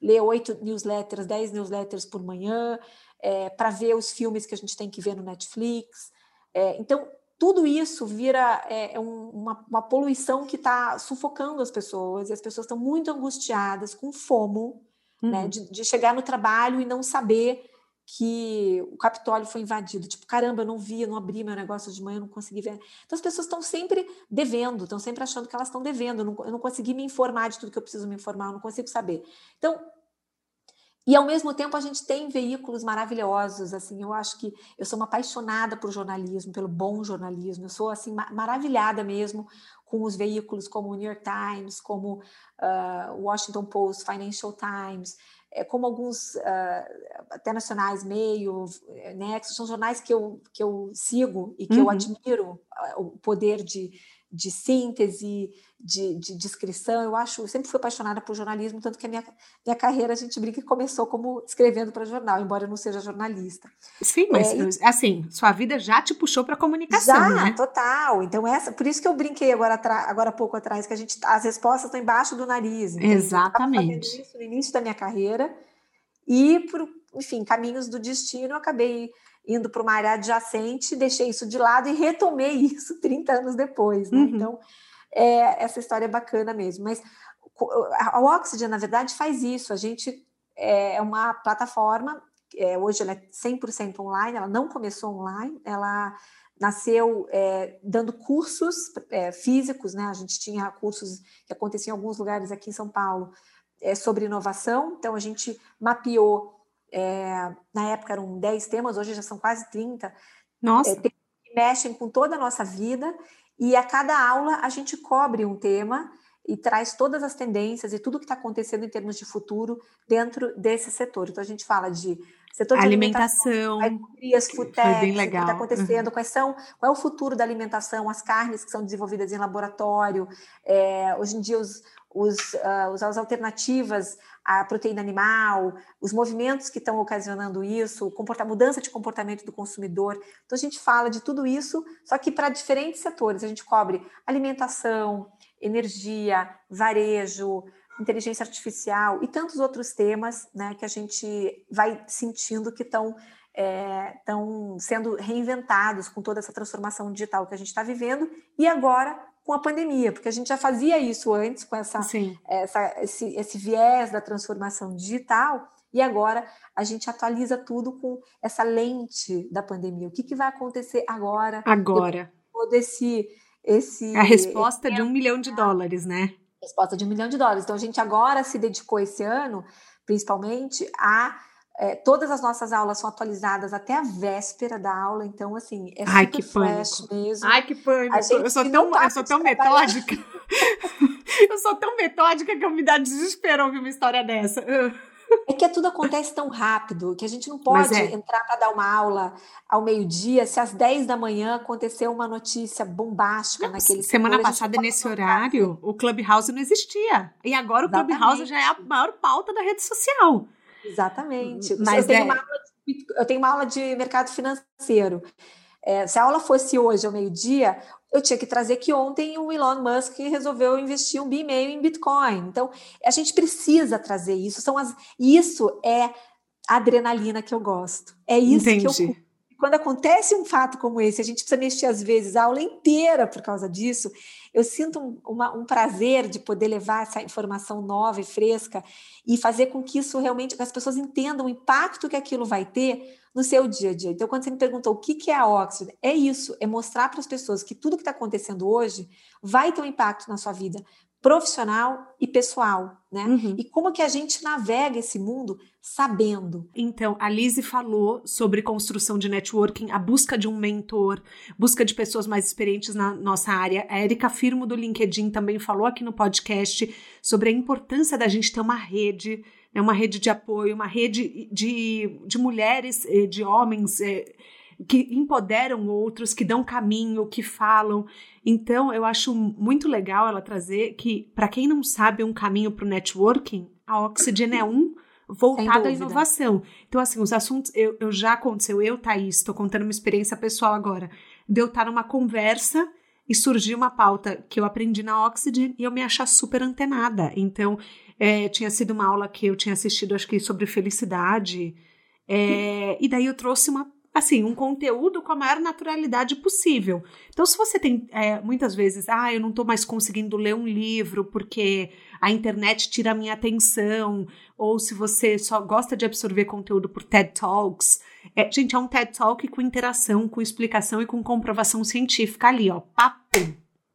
ler oito newsletters, dez newsletters por manhã, é, para ver os filmes que a gente tem que ver no Netflix. É, então, tudo isso vira é, é um, uma, uma, poluição que está sufocando as pessoas, e as pessoas estão muito angustiadas, com fomo, né, uhum. né, de, de, chegar no trabalho e não saber que o Capitólio foi invadido. Tipo, caramba, eu não vi, eu não abri meu negócio de manhã, eu não consegui ver. Então, as pessoas estão sempre devendo, estão sempre achando que elas estão devendo. Eu não, eu não consegui me informar de tudo que eu preciso me informar, eu não consigo saber. Então, e ao mesmo tempo a gente tem veículos maravilhosos, assim, eu acho que eu sou uma apaixonada por jornalismo, pelo bom jornalismo, eu sou assim maravilhada mesmo com os veículos como o New York Times, como uh, Washington Post, Financial Times, é, como alguns uh, até nacionais, Meio, Nexo, são jornais que eu, que eu sigo e que uhum. eu admiro o poder de, de síntese, de, de, descrição. Eu acho, eu sempre fui apaixonada por jornalismo, tanto que a minha, minha carreira, a gente brinca que começou como escrevendo para jornal, embora eu não seja jornalista. Sim, mas é, assim, sua vida já te puxou para comunicação, já, né? total. Então essa, por isso que eu brinquei agora agora pouco atrás que a gente as respostas estão embaixo do nariz. Então, Exatamente. Eu isso no início da minha carreira e por, enfim, caminhos do destino, eu acabei indo para uma área adjacente, deixei isso de lado e retomei isso 30 anos depois. Né? Uhum. Então, é, essa história é bacana mesmo. Mas a Oxygen, na verdade, faz isso. A gente é, é uma plataforma, é, hoje ela é 100% online, ela não começou online, ela nasceu é, dando cursos é, físicos, né? A gente tinha cursos que aconteciam em alguns lugares aqui em São Paulo é, sobre inovação, então a gente mapeou é, na época eram 10 temas, hoje já são quase 30. Nossa. É, que mexem com toda a nossa vida. E a cada aula a gente cobre um tema e traz todas as tendências e tudo que está acontecendo em termos de futuro dentro desse setor. Então a gente fala de setor de alimentação, alimentação legal. o que está acontecendo, uhum. quais são, qual é o futuro da alimentação, as carnes que são desenvolvidas em laboratório. É, hoje em dia os, os, uh, as alternativas à proteína animal, os movimentos que estão ocasionando isso, a mudança de comportamento do consumidor. Então, a gente fala de tudo isso, só que para diferentes setores. A gente cobre alimentação, energia, varejo, inteligência artificial e tantos outros temas né, que a gente vai sentindo que estão é, sendo reinventados com toda essa transformação digital que a gente está vivendo e agora com a pandemia, porque a gente já fazia isso antes com essa, essa esse, esse viés da transformação digital e agora a gente atualiza tudo com essa lente da pandemia. O que, que vai acontecer agora? Agora. Todo esse, esse. A resposta de um milhão de dólares, né? Resposta de um milhão de dólares. Então a gente agora se dedicou esse ano, principalmente, a é, todas as nossas aulas são atualizadas até a véspera da aula, então, assim, é Ai, que flash pânico. mesmo. Ai, que pânico. Eu sou tão, eu sou tão metódica. eu sou tão metódica que eu me dá desespero ouvir uma história dessa. É que tudo acontece tão rápido que a gente não pode é. entrar para dar uma aula ao meio-dia se às 10 da manhã aconteceu uma notícia bombástica não, naquele Semana setor, passada, nesse horário, o Clubhouse não existia. E agora Exatamente. o Clubhouse já é a maior pauta da rede social. Exatamente. Mas eu, tenho é... uma aula de, eu tenho uma aula de mercado financeiro. É, se a aula fosse hoje ao meio-dia, eu tinha que trazer que ontem o Elon Musk resolveu investir um bi meio em Bitcoin. Então, a gente precisa trazer isso. São as, isso é adrenalina que eu gosto. É isso Entendi. que eu quando acontece um fato como esse, a gente precisa mexer às vezes a aula inteira por causa disso. Eu sinto um, uma, um prazer de poder levar essa informação nova e fresca e fazer com que isso realmente, que as pessoas entendam o impacto que aquilo vai ter no seu dia a dia. Então, quando você me perguntou o que, que é a Oxford, é isso, é mostrar para as pessoas que tudo que está acontecendo hoje vai ter um impacto na sua vida profissional e pessoal, né? Uhum. E como que a gente navega esse mundo sabendo. Então, a Lizzie falou sobre construção de networking, a busca de um mentor, busca de pessoas mais experientes na nossa área. A Erika Firmo do LinkedIn também falou aqui no podcast sobre a importância da gente ter uma rede é uma rede de apoio, uma rede de, de mulheres, eh, de homens é, que empoderam outros, que dão caminho, que falam. Então, eu acho muito legal ela trazer que, para quem não sabe um caminho para o networking, a Oxygen é um voltado à inovação. Então, assim, os assuntos, eu, eu já aconteceu, eu, Thaís, estou contando uma experiência pessoal agora, de eu estar numa conversa e surgir uma pauta que eu aprendi na Oxygen e eu me achar super antenada. Então, é, tinha sido uma aula que eu tinha assistido, acho que sobre felicidade. É, e daí eu trouxe uma assim, um conteúdo com a maior naturalidade possível. Então, se você tem é, muitas vezes, ah, eu não estou mais conseguindo ler um livro porque a internet tira a minha atenção, ou se você só gosta de absorver conteúdo por TED Talks, é, gente, é um TED Talk com interação, com explicação e com comprovação científica ali, ó, papo.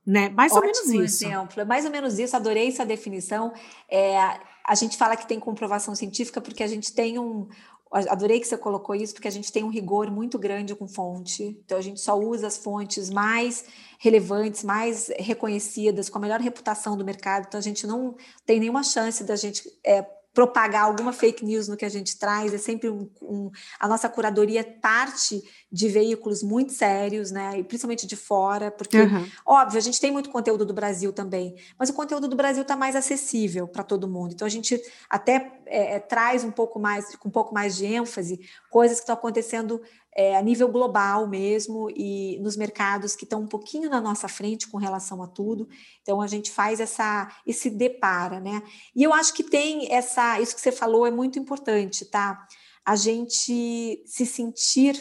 Né? Mais Ótimo ou menos isso. exemplo, é mais ou menos isso, adorei essa definição. É, a gente fala que tem comprovação científica porque a gente tem um, Adorei que você colocou isso, porque a gente tem um rigor muito grande com fonte. Então, a gente só usa as fontes mais relevantes, mais reconhecidas, com a melhor reputação do mercado. Então, a gente não tem nenhuma chance da gente é, propagar alguma fake news no que a gente traz, é sempre um, um, a nossa curadoria parte de veículos muito sérios, né, e principalmente de fora, porque, uhum. óbvio, a gente tem muito conteúdo do Brasil também, mas o conteúdo do Brasil está mais acessível para todo mundo, então a gente até é, é, traz um pouco mais, com um pouco mais de ênfase, coisas que estão acontecendo é, a nível global mesmo e nos mercados que estão um pouquinho na nossa frente com relação a tudo. Então a gente faz essa esse depara, né? E eu acho que tem essa isso que você falou é muito importante, tá? A gente se sentir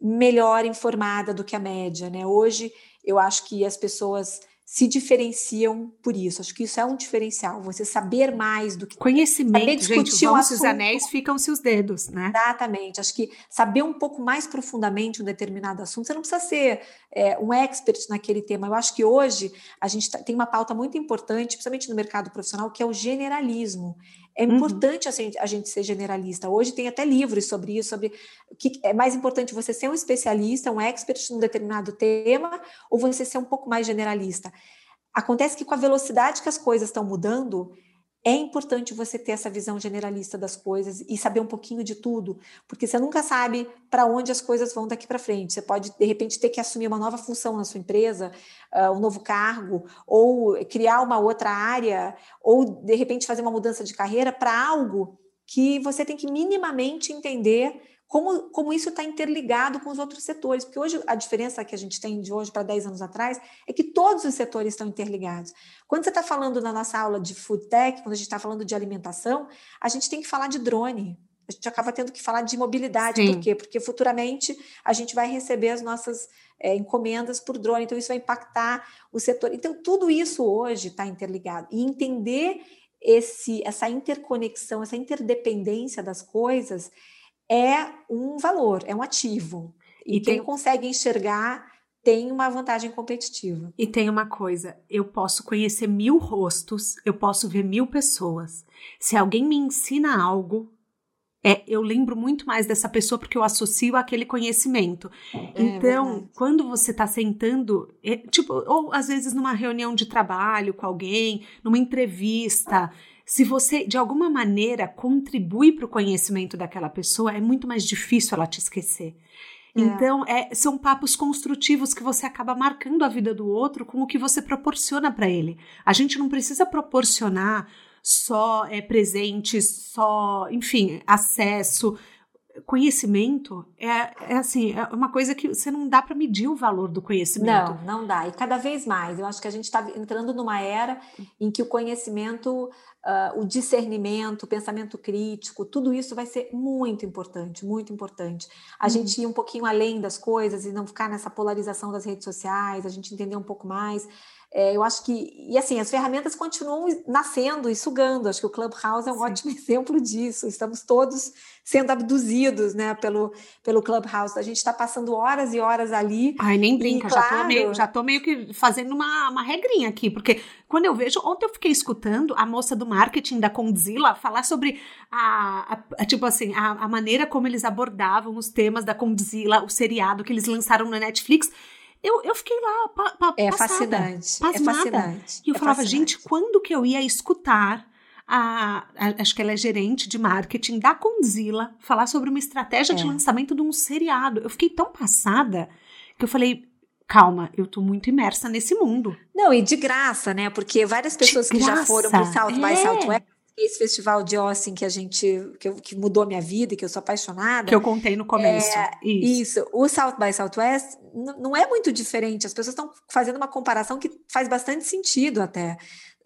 melhor informada do que a média, né? Hoje eu acho que as pessoas se diferenciam por isso. Acho que isso é um diferencial. Você saber mais do que conhecimento, saber discutir gente, vão-se os anéis, ficam-se os dedos, né? Exatamente. Acho que saber um pouco mais profundamente um determinado assunto. Você não precisa ser é, um expert naquele tema. Eu acho que hoje a gente tá, tem uma pauta muito importante, principalmente no mercado profissional, que é o generalismo. É uhum. importante a, gente, a gente ser generalista. Hoje tem até livros sobre isso, sobre o que é mais importante você ser um especialista, um expert num determinado tema, ou você ser um pouco mais generalista. Acontece que com a velocidade que as coisas estão mudando, é importante você ter essa visão generalista das coisas e saber um pouquinho de tudo, porque você nunca sabe para onde as coisas vão daqui para frente. Você pode, de repente, ter que assumir uma nova função na sua empresa, uh, um novo cargo, ou criar uma outra área, ou, de repente, fazer uma mudança de carreira para algo que você tem que minimamente entender como, como isso está interligado com os outros setores, porque hoje a diferença que a gente tem de hoje para 10 anos atrás é que todos os setores estão interligados. Quando você está falando na nossa aula de food tech, quando a gente está falando de alimentação, a gente tem que falar de drone. A gente acaba tendo que falar de mobilidade. Sim. Por quê? Porque futuramente a gente vai receber as nossas é, encomendas por drone, então isso vai impactar o setor. Então, tudo isso hoje está interligado. E entender esse, essa interconexão, essa interdependência das coisas é um valor, é um ativo. E, e quem tem... consegue enxergar tem uma vantagem competitiva. E tem uma coisa: eu posso conhecer mil rostos, eu posso ver mil pessoas. Se alguém me ensina algo, é, eu lembro muito mais dessa pessoa porque eu associo aquele conhecimento. É, então, quando você está sentando, é, tipo, ou às vezes numa reunião de trabalho com alguém, numa entrevista, se você de alguma maneira contribui para o conhecimento daquela pessoa, é muito mais difícil ela te esquecer. É. Então, é, são papos construtivos que você acaba marcando a vida do outro com o que você proporciona para ele. A gente não precisa proporcionar só é, presentes, só, enfim, acesso. Conhecimento é, é assim, é uma coisa que você não dá para medir o valor do conhecimento. Não, não dá. E cada vez mais. Eu acho que a gente está entrando numa era em que o conhecimento Uh, o discernimento, o pensamento crítico, tudo isso vai ser muito importante, muito importante. A uhum. gente ir um pouquinho além das coisas e não ficar nessa polarização das redes sociais, a gente entender um pouco mais. É, eu acho que, e assim, as ferramentas continuam nascendo e sugando. Acho que o Clubhouse é um Sim. ótimo exemplo disso. Estamos todos sendo abduzidos, né, pelo, pelo Clubhouse. A gente está passando horas e horas ali. Ai, nem brinca, e, já, claro, tô meio, já tô meio que fazendo uma, uma regrinha aqui, porque quando eu vejo, ontem eu fiquei escutando a moça do marketing da Condzilla falar sobre a, a, a tipo assim, a, a maneira como eles abordavam os temas da Condzilla, o seriado que eles lançaram na Netflix. Eu, eu fiquei lá pa, pa, é passada, fascinante, pasmada. É fascinante. E eu é falava, fascinante. gente, quando que eu ia escutar a, a, acho que ela é gerente de marketing da Conzilla falar sobre uma estratégia é. de lançamento de um seriado. Eu fiquei tão passada que eu falei, calma, eu tô muito imersa nesse mundo. Não, e de graça, né? Porque várias pessoas que já foram pro South é. by Southwest esse festival de Austin que a gente que, que, mudou a minha vida, que eu sou apaixonada. Que eu contei no começo. É, isso. isso. O South by Southwest não é muito diferente. As pessoas estão fazendo uma comparação que faz bastante sentido até.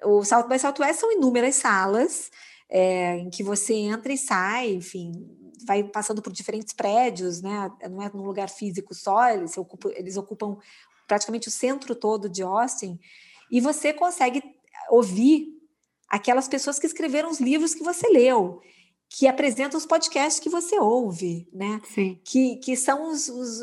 O South by Southwest são inúmeras salas é, em que você entra e sai, enfim, vai passando por diferentes prédios, né? Não é num lugar físico só, eles ocupam, eles ocupam praticamente o centro todo de Austin, e você consegue ouvir aquelas pessoas que escreveram os livros que você leu, que apresentam os podcasts que você ouve, né? Sim. Que, que são os, os,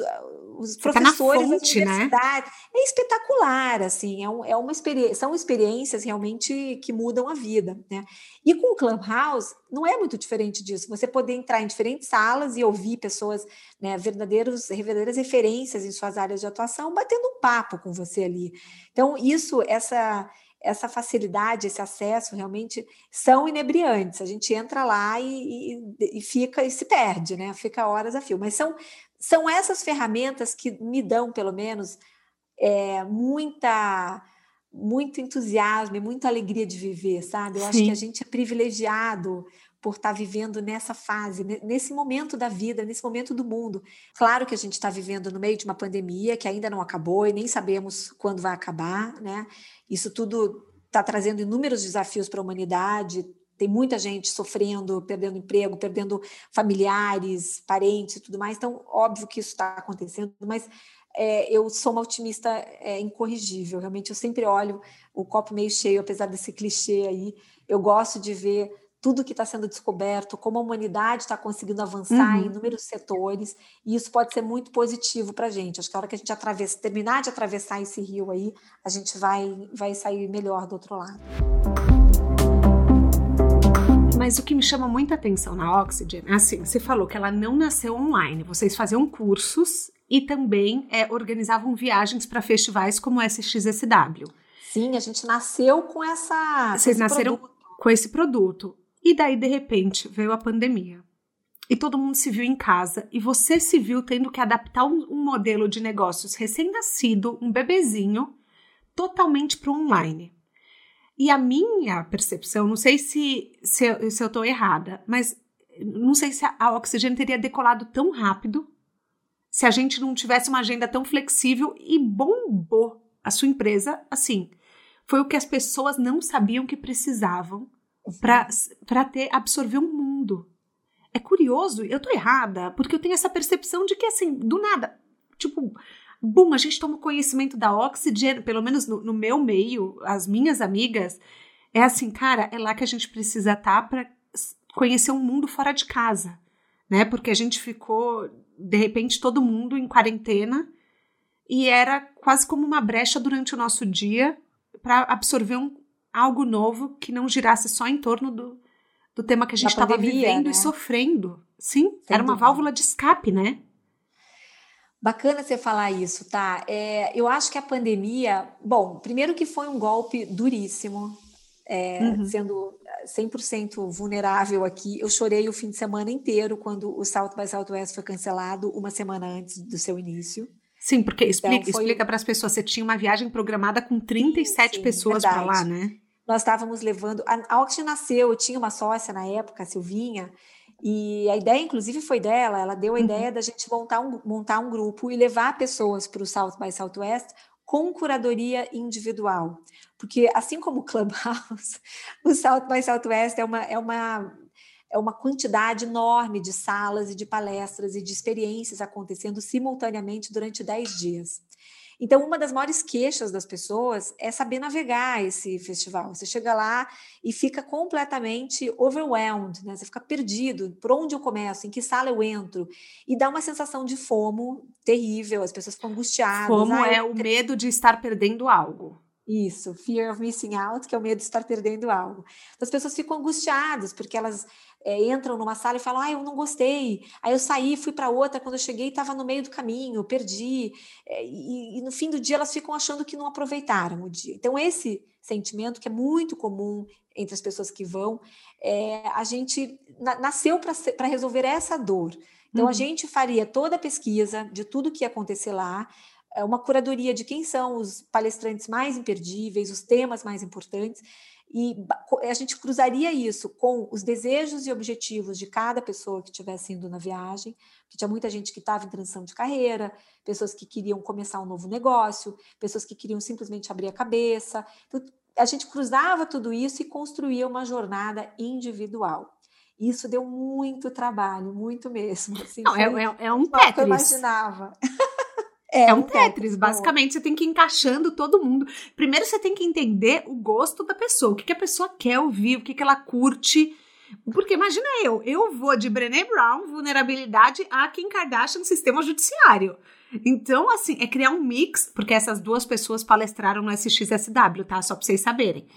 os professores tá fonte, da universidade. Né? É espetacular, assim, é, um, é uma experiência, são experiências realmente que mudam a vida, né? E com o Clubhouse não é muito diferente disso. Você poder entrar em diferentes salas e ouvir pessoas, né, verdadeiros, verdadeiras referências em suas áreas de atuação, batendo um papo com você ali. Então, isso, essa essa facilidade, esse acesso realmente são inebriantes. A gente entra lá e, e, e, fica e se perde, né? Fica horas a fio. Mas são, são essas ferramentas que me dão, pelo menos, é, muita muito entusiasmo e muita alegria de viver, sabe? Eu Sim. acho que a gente é privilegiado por estar vivendo nessa fase, nesse momento da vida, nesse momento do mundo. Claro que a gente está vivendo no meio de uma pandemia que ainda não acabou e nem sabemos quando vai acabar, né? Isso tudo está trazendo inúmeros desafios para a humanidade. Tem muita gente sofrendo, perdendo emprego, perdendo familiares, parentes e tudo mais. Então, óbvio que isso está acontecendo, mas é, eu sou uma otimista é, incorrigível. Realmente, eu sempre olho o copo meio cheio, apesar desse clichê aí. Eu gosto de ver tudo que está sendo descoberto, como a humanidade está conseguindo avançar uhum. em inúmeros setores, e isso pode ser muito positivo para a gente. Acho que a hora que a gente atravessa, terminar de atravessar esse rio aí, a gente vai, vai sair melhor do outro lado. Mas o que me chama muita atenção na Oxygen, é assim, você falou que ela não nasceu online, vocês faziam cursos e também é, organizavam viagens para festivais como SXSW. Sim, a gente nasceu com essa. Vocês nasceram produto. com esse produto. E daí, de repente, veio a pandemia. E todo mundo se viu em casa e você se viu tendo que adaptar um, um modelo de negócios recém-nascido, um bebezinho, totalmente para o online. E a minha percepção, não sei se, se, eu, se eu estou errada, mas não sei se a, Oxygen teria decolado tão rápido se a gente não tivesse uma agenda tão flexível e bombou a sua empresa assim. Foi o que as pessoas não sabiam que precisavam para ter absorver um mundo. É curioso, eu tô errada, porque eu tenho essa percepção de que assim, do nada, tipo, bum, a gente toma conhecimento da oxigênio, pelo menos no, no meu meio, as minhas amigas, é assim, cara, é lá que a gente precisa estar tá para conhecer um mundo fora de casa, né? Porque a gente ficou, de repente, todo mundo em quarentena e era quase como uma brecha durante o nosso dia para absorver um, algo novo que não girasse só em torno do, do tema que a gente estava vivendo né? e sofrendo. Sim, Sem era uma dúvida. válvula de escape, né? Bacana você falar isso, tá? É, eu acho que a pandemia, bom, primeiro que foi um golpe duríssimo, é, uhum. sendo 100% vulnerável aqui. Eu chorei o fim de semana inteiro quando o South by Southwest foi cancelado, uma semana antes do seu início. Sim, porque explica, então, foi... explica para as pessoas, você tinha uma viagem programada com 37 sim, pessoas para lá, né? Nós estávamos levando. A, a Oxy nasceu, eu tinha uma sócia na época, a Silvinha, e a ideia, inclusive, foi dela. Ela deu a uhum. ideia da gente montar um, montar um grupo e levar pessoas para o South by Southwest com curadoria individual. Porque, assim como o Clubhouse, o South by Southwest é uma, é uma, é uma quantidade enorme de salas e de palestras e de experiências acontecendo simultaneamente durante 10 dias. Então, uma das maiores queixas das pessoas é saber navegar esse festival. Você chega lá e fica completamente overwhelmed, né? Você fica perdido. Por onde eu começo? Em que sala eu entro? E dá uma sensação de fomo terrível. As pessoas ficam angustiadas. Fomo ah, é o medo de estar perdendo algo. Isso, fear of missing out, que é o medo de estar perdendo algo. Então, as pessoas ficam angustiadas porque elas é, entram numa sala e falam: ah, eu não gostei. Aí eu saí, fui para outra. Quando eu cheguei, estava no meio do caminho, perdi. É, e, e, no fim do dia, elas ficam achando que não aproveitaram o dia. Então, esse sentimento, que é muito comum entre as pessoas que vão, é, a gente na, nasceu para resolver essa dor. Então, uhum. a gente faria toda a pesquisa de tudo que ia acontecer lá, uma curadoria de quem são os palestrantes mais imperdíveis, os temas mais importantes, e a gente cruzaria isso com os desejos e objetivos de cada pessoa que estivesse indo na viagem, que tinha muita gente que estava em transição de carreira, pessoas que queriam começar um novo negócio, pessoas que queriam simplesmente abrir a cabeça. Então, a gente cruzava tudo isso e construía uma jornada individual. Isso deu muito trabalho, muito mesmo. Assim, Não, é, é, é um Tetris. Eu imaginava. É, é um Tetris, basicamente você tem que ir encaixando todo mundo. Primeiro você tem que entender o gosto da pessoa, o que, que a pessoa quer ouvir, o que, que ela curte. Porque imagina eu, eu vou de Brené Brown, vulnerabilidade, a Kim Kardashian, sistema judiciário. Então, assim, é criar um mix, porque essas duas pessoas palestraram no SXSW, tá? Só pra vocês saberem.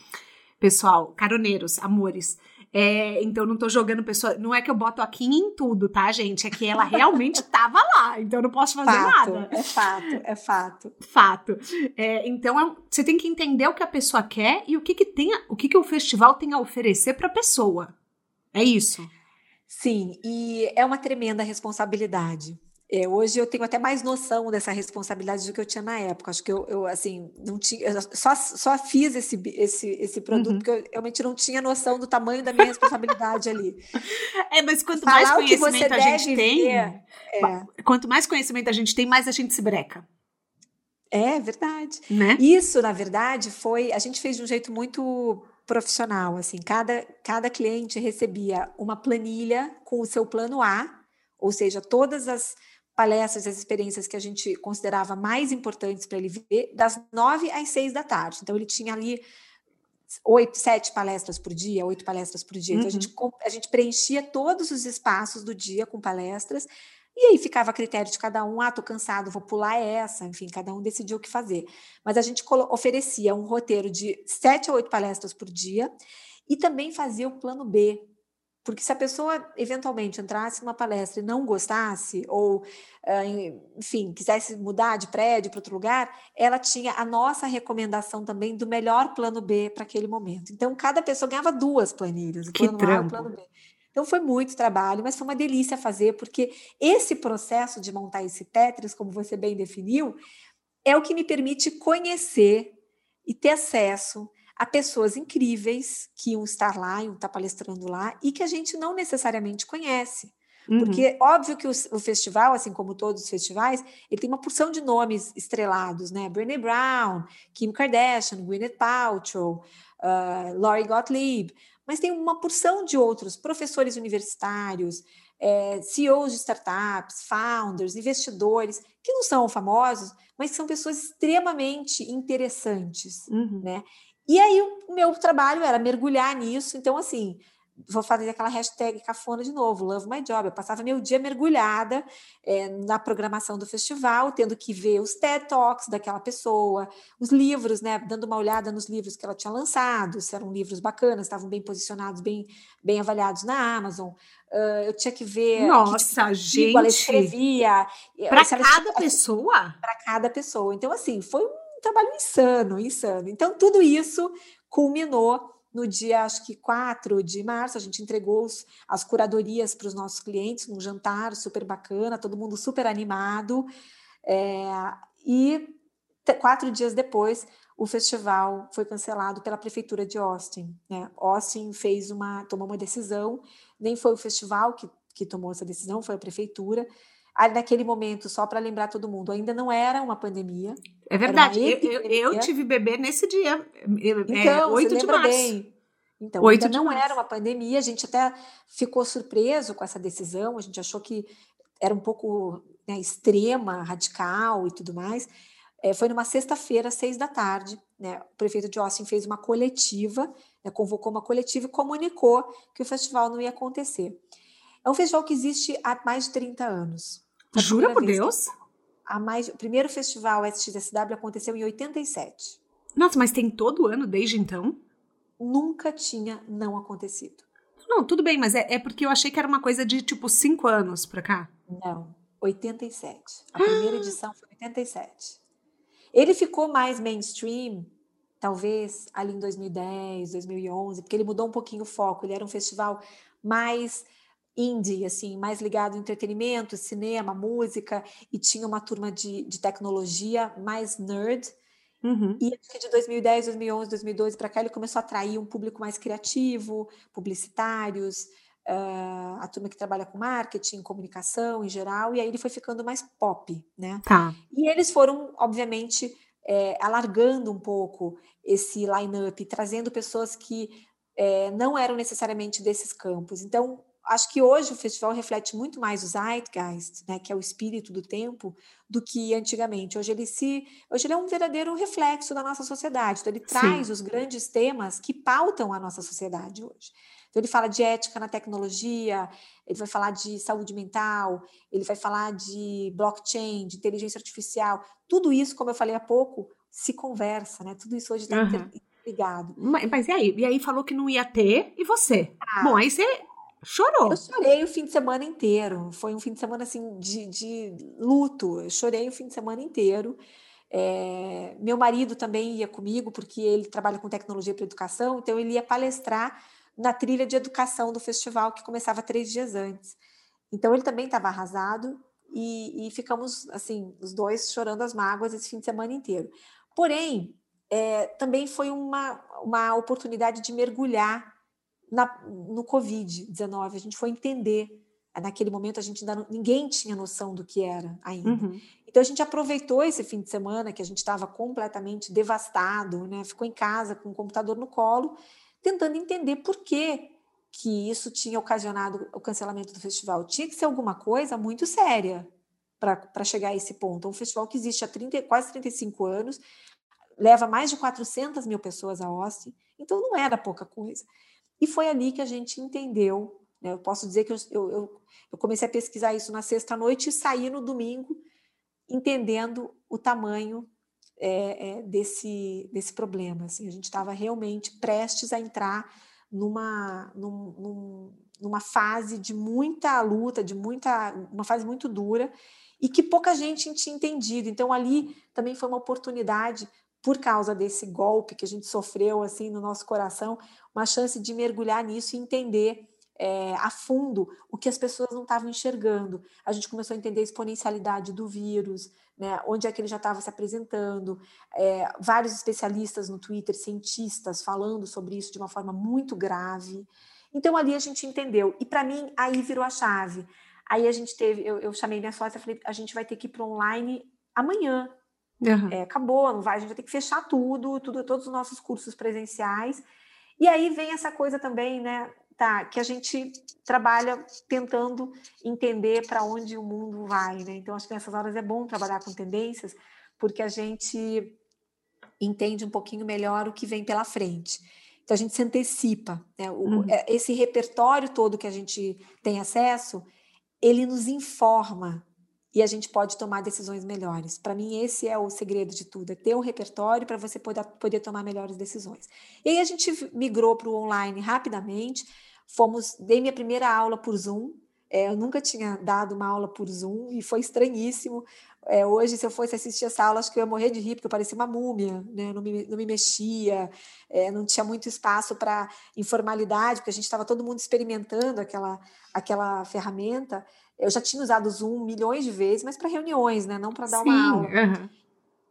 Pessoal, caroneiros, amores. É, então não tô jogando pessoa. Não é que eu boto aqui em tudo, tá, gente? É que ela realmente tava lá, então eu não posso fazer fato, nada. É fato, é fato. Fato. É, então é, você tem que entender o que a pessoa quer e o que, que tem, o que, que o festival tem a oferecer para a pessoa. É isso. Sim, e é uma tremenda responsabilidade. É, hoje eu tenho até mais noção dessa responsabilidade do que eu tinha na época. Acho que eu, eu assim, não tinha, só, só fiz esse, esse, esse produto uhum. porque eu realmente não tinha noção do tamanho da minha responsabilidade ali. É, mas quanto Falar mais conhecimento a gente tem, ver, é. quanto mais conhecimento a gente tem, mais a gente se breca. É verdade. Né? Isso, na verdade, foi. A gente fez de um jeito muito profissional. Assim, cada, cada cliente recebia uma planilha com o seu plano A, ou seja, todas as palestras, as experiências que a gente considerava mais importantes para ele ver, das nove às seis da tarde. Então, ele tinha ali oito, sete palestras por dia, oito palestras por dia. Então, a, gente, uhum. a gente preenchia todos os espaços do dia com palestras, e aí ficava a critério de cada um, ah, tô cansado, vou pular essa, enfim, cada um decidiu o que fazer. Mas a gente oferecia um roteiro de sete a oito palestras por dia, e também fazia o plano B, porque se a pessoa eventualmente entrasse numa palestra e não gostasse, ou, ah, enfim, quisesse mudar de prédio para outro lugar, ela tinha a nossa recomendação também do melhor plano B para aquele momento. Então, cada pessoa ganhava duas planilhas, o plano trampo. A e o plano B. Então, foi muito trabalho, mas foi uma delícia fazer, porque esse processo de montar esse Tetris, como você bem definiu, é o que me permite conhecer e ter acesso a pessoas incríveis que iam estar lá, iam estar palestrando lá e que a gente não necessariamente conhece. Uhum. Porque óbvio que o, o, festival, assim como todos os festivais, ele tem uma porção de nomes estrelados, né? Brené Brown, Kim Kardashian, Gwyneth Paltrow, uh, Lori Gottlieb, mas tem uma porção de outros professores universitários, é, CEOs de startups, founders, investidores, que não são famosos, mas são pessoas extremamente interessantes, uhum. né? E aí o meu trabalho era mergulhar nisso. Então, assim, vou fazer aquela hashtag cafona de novo, love my job. Eu passava meu dia mergulhada é, na programação do festival, tendo que ver os TED Talks daquela pessoa, os livros, né, dando uma olhada nos livros que ela tinha lançado, se eram livros bacanas, estavam bem posicionados, bem, bem avaliados na Amazon. Uh, eu tinha que ver. Nossa, que tipo gente! Ela escrevia. Para cada pessoa? Para cada pessoa. Então, assim, foi um trabalho insano, insano. Então, tudo isso culminou no dia, acho que 4 de março, a gente entregou os, as curadorias para os nossos clientes num jantar super bacana, todo mundo super animado. É, e quatro dias depois, o festival foi cancelado pela prefeitura de Austin. Né? Austin fez uma, tomou uma decisão, nem foi o festival que, que tomou essa decisão, foi a prefeitura. Aí, naquele momento, só para lembrar todo mundo, ainda não era uma pandemia. É verdade. Eu, eu, tive bebê nesse dia. É, então, é, 8 de março. Bem. Então, 8 ainda não março. era uma pandemia, a gente até ficou surpreso com essa decisão, a gente achou que era um pouco né, extrema, radical e tudo mais. É, foi numa sexta-feira, seis da tarde, né, o prefeito de Austin fez uma coletiva, né, convocou uma coletiva e comunicou que o festival não ia acontecer. É um festival que existe há mais de 30 anos. Jura por Deus? Há mais, o primeiro festival SXSW aconteceu em 87. Nossa, mas tem todo ano desde então? Nunca tinha não acontecido. Não, tudo bem, mas é, é porque eu achei que era uma coisa de tipo cinco anos pra cá. Não, 87. A primeira edição foi 87. Ele ficou mais mainstream, talvez ali em 2010, 2011, porque ele mudou um pouquinho o foco. Ele era um festival mais indie, assim, mais ligado ao entretenimento, cinema, música, e tinha uma turma de, de tecnologia mais nerd. Uhum. E acho que de 2010, 2011, 2012 para cá ele começou a atrair um público mais criativo, publicitários, uh, a turma que trabalha com marketing, comunicação em geral, e aí ele foi ficando mais pop, né? Tá. E eles foram, obviamente, é, alargando um pouco esse line-up, trazendo pessoas que é, não eram necessariamente desses campos. Então, acho que hoje o festival reflete muito mais o zeitgeist, né, que é o espírito do tempo, do que antigamente. Hoje ele se, hoje ele é um verdadeiro reflexo da nossa sociedade. Então ele Sim. traz os grandes temas que pautam a nossa sociedade hoje. Então ele fala de ética na tecnologia, ele vai falar de saúde mental, ele vai falar de blockchain, de inteligência artificial. Tudo isso, como eu falei há pouco, se conversa, né? Tudo isso hoje está uhum. interligado. Mas, mas e aí? E aí falou que não ia ter, e você? Ah, Bom, aí você Chorou? Eu chorei o fim de semana inteiro. Foi um fim de semana assim de, de luto. Eu chorei o fim de semana inteiro. É, meu marido também ia comigo, porque ele trabalha com tecnologia para educação, então ele ia palestrar na trilha de educação do festival, que começava três dias antes. Então ele também estava arrasado e, e, ficamos, assim, os dois chorando as mágoas esse fim de semana inteiro. Porém, é, também foi uma, uma oportunidade de mergulhar na, no Covid-19. A gente foi entender. Naquele momento, a gente ainda não, ninguém tinha noção do que era ainda. Uhum. Então, a gente aproveitou esse fim de semana que a gente estava completamente devastado, né? ficou em casa com o computador no colo, tentando entender por que, que isso tinha ocasionado o cancelamento do festival. Tinha que ser alguma coisa muito séria para chegar a esse ponto. É um festival que existe há 30, quase 35 anos, leva mais de 400 mil pessoas a Austin, então não era pouca coisa. E foi ali que a gente entendeu. Né? Eu posso dizer que eu, eu, eu comecei a pesquisar isso na sexta-noite e saí no domingo entendendo o tamanho é, é, desse, desse problema. Assim, a gente estava realmente prestes a entrar numa, num, num, numa fase de muita luta, de muita, uma fase muito dura e que pouca gente tinha entendido. Então ali também foi uma oportunidade por causa desse golpe que a gente sofreu assim no nosso coração, uma chance de mergulhar nisso e entender é, a fundo o que as pessoas não estavam enxergando. A gente começou a entender a exponencialidade do vírus, né, onde é que ele já estava se apresentando, é, vários especialistas no Twitter, cientistas, falando sobre isso de uma forma muito grave. Então ali a gente entendeu. E para mim, aí virou a chave. Aí a gente teve, eu, eu chamei minha sócia e falei, a gente vai ter que ir para online amanhã. Uhum. É, acabou, não vai, a gente vai ter que fechar tudo, tudo, todos os nossos cursos presenciais. E aí vem essa coisa também, né, tá, que a gente trabalha tentando entender para onde o mundo vai, né? Então acho que nessas horas é bom trabalhar com tendências, porque a gente entende um pouquinho melhor o que vem pela frente. Então a gente se antecipa. Né? O, uhum. É, esse repertório todo que a gente tem acesso, ele nos informa e a gente pode tomar decisões melhores. Para mim, esse é o segredo de tudo: é ter um repertório para você poder, poder tomar melhores decisões. E aí a gente migrou para o online rapidamente. Fomos, dei minha primeira aula por Zoom. É, eu nunca tinha dado uma aula por Zoom e foi estranhíssimo. É, hoje, se eu fosse assistir essa aula, acho que eu ia morrer de rir, porque eu parecia uma múmia, né? não, me, não me mexia, é, não tinha muito espaço para informalidade, porque a gente estava todo mundo experimentando aquela, aquela ferramenta. Eu já tinha usado o Zoom milhões de vezes, mas para reuniões, né? não para dar Sim, uma aula. Uhum.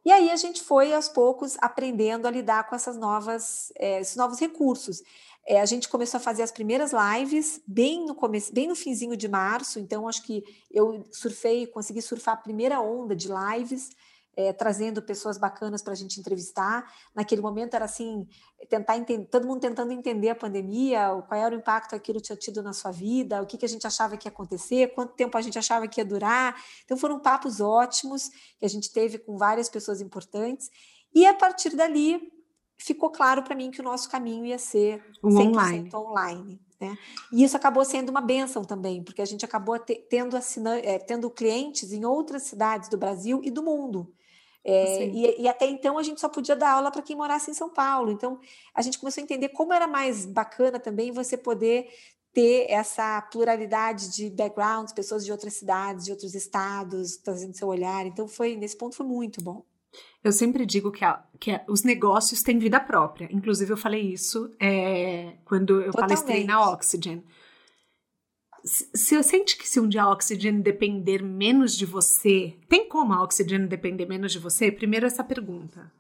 E aí a gente foi aos poucos aprendendo a lidar com essas novas, é, esses novos recursos. É, a gente começou a fazer as primeiras lives bem no começo, bem no finzinho de março. Então acho que eu surfei, consegui surfar a primeira onda de lives, é, trazendo pessoas bacanas para a gente entrevistar. Naquele momento era assim, tentar entender, todo mundo tentando entender a pandemia, qual era o impacto que aquilo tinha tido na sua vida, o que, que a gente achava que ia acontecer, quanto tempo a gente achava que ia durar. Então foram papos ótimos que a gente teve com várias pessoas importantes. E a partir dali ficou claro para mim que o nosso caminho ia ser um 100% online. online né? E isso acabou sendo uma benção também, porque a gente acabou te, tendo, assina, é, tendo clientes em outras cidades do Brasil e do mundo. É, e, e, até então a gente só podia dar aula para quem morasse em São Paulo. Então a gente começou a entender como era mais bacana também você poder ter essa pluralidade de backgrounds, pessoas de outras cidades, de outros estados, trazendo seu olhar. Então foi nesse ponto foi muito bom. Eu sempre digo que, a, que a, os negócios têm vida própria. Inclusive, eu falei isso é, quando eu Totalmente. palestrei na Oxygen. Se, sente que se um dia a Oxygen depender menos de você, tem como a Oxygen depender menos de você? Primeiro essa pergunta.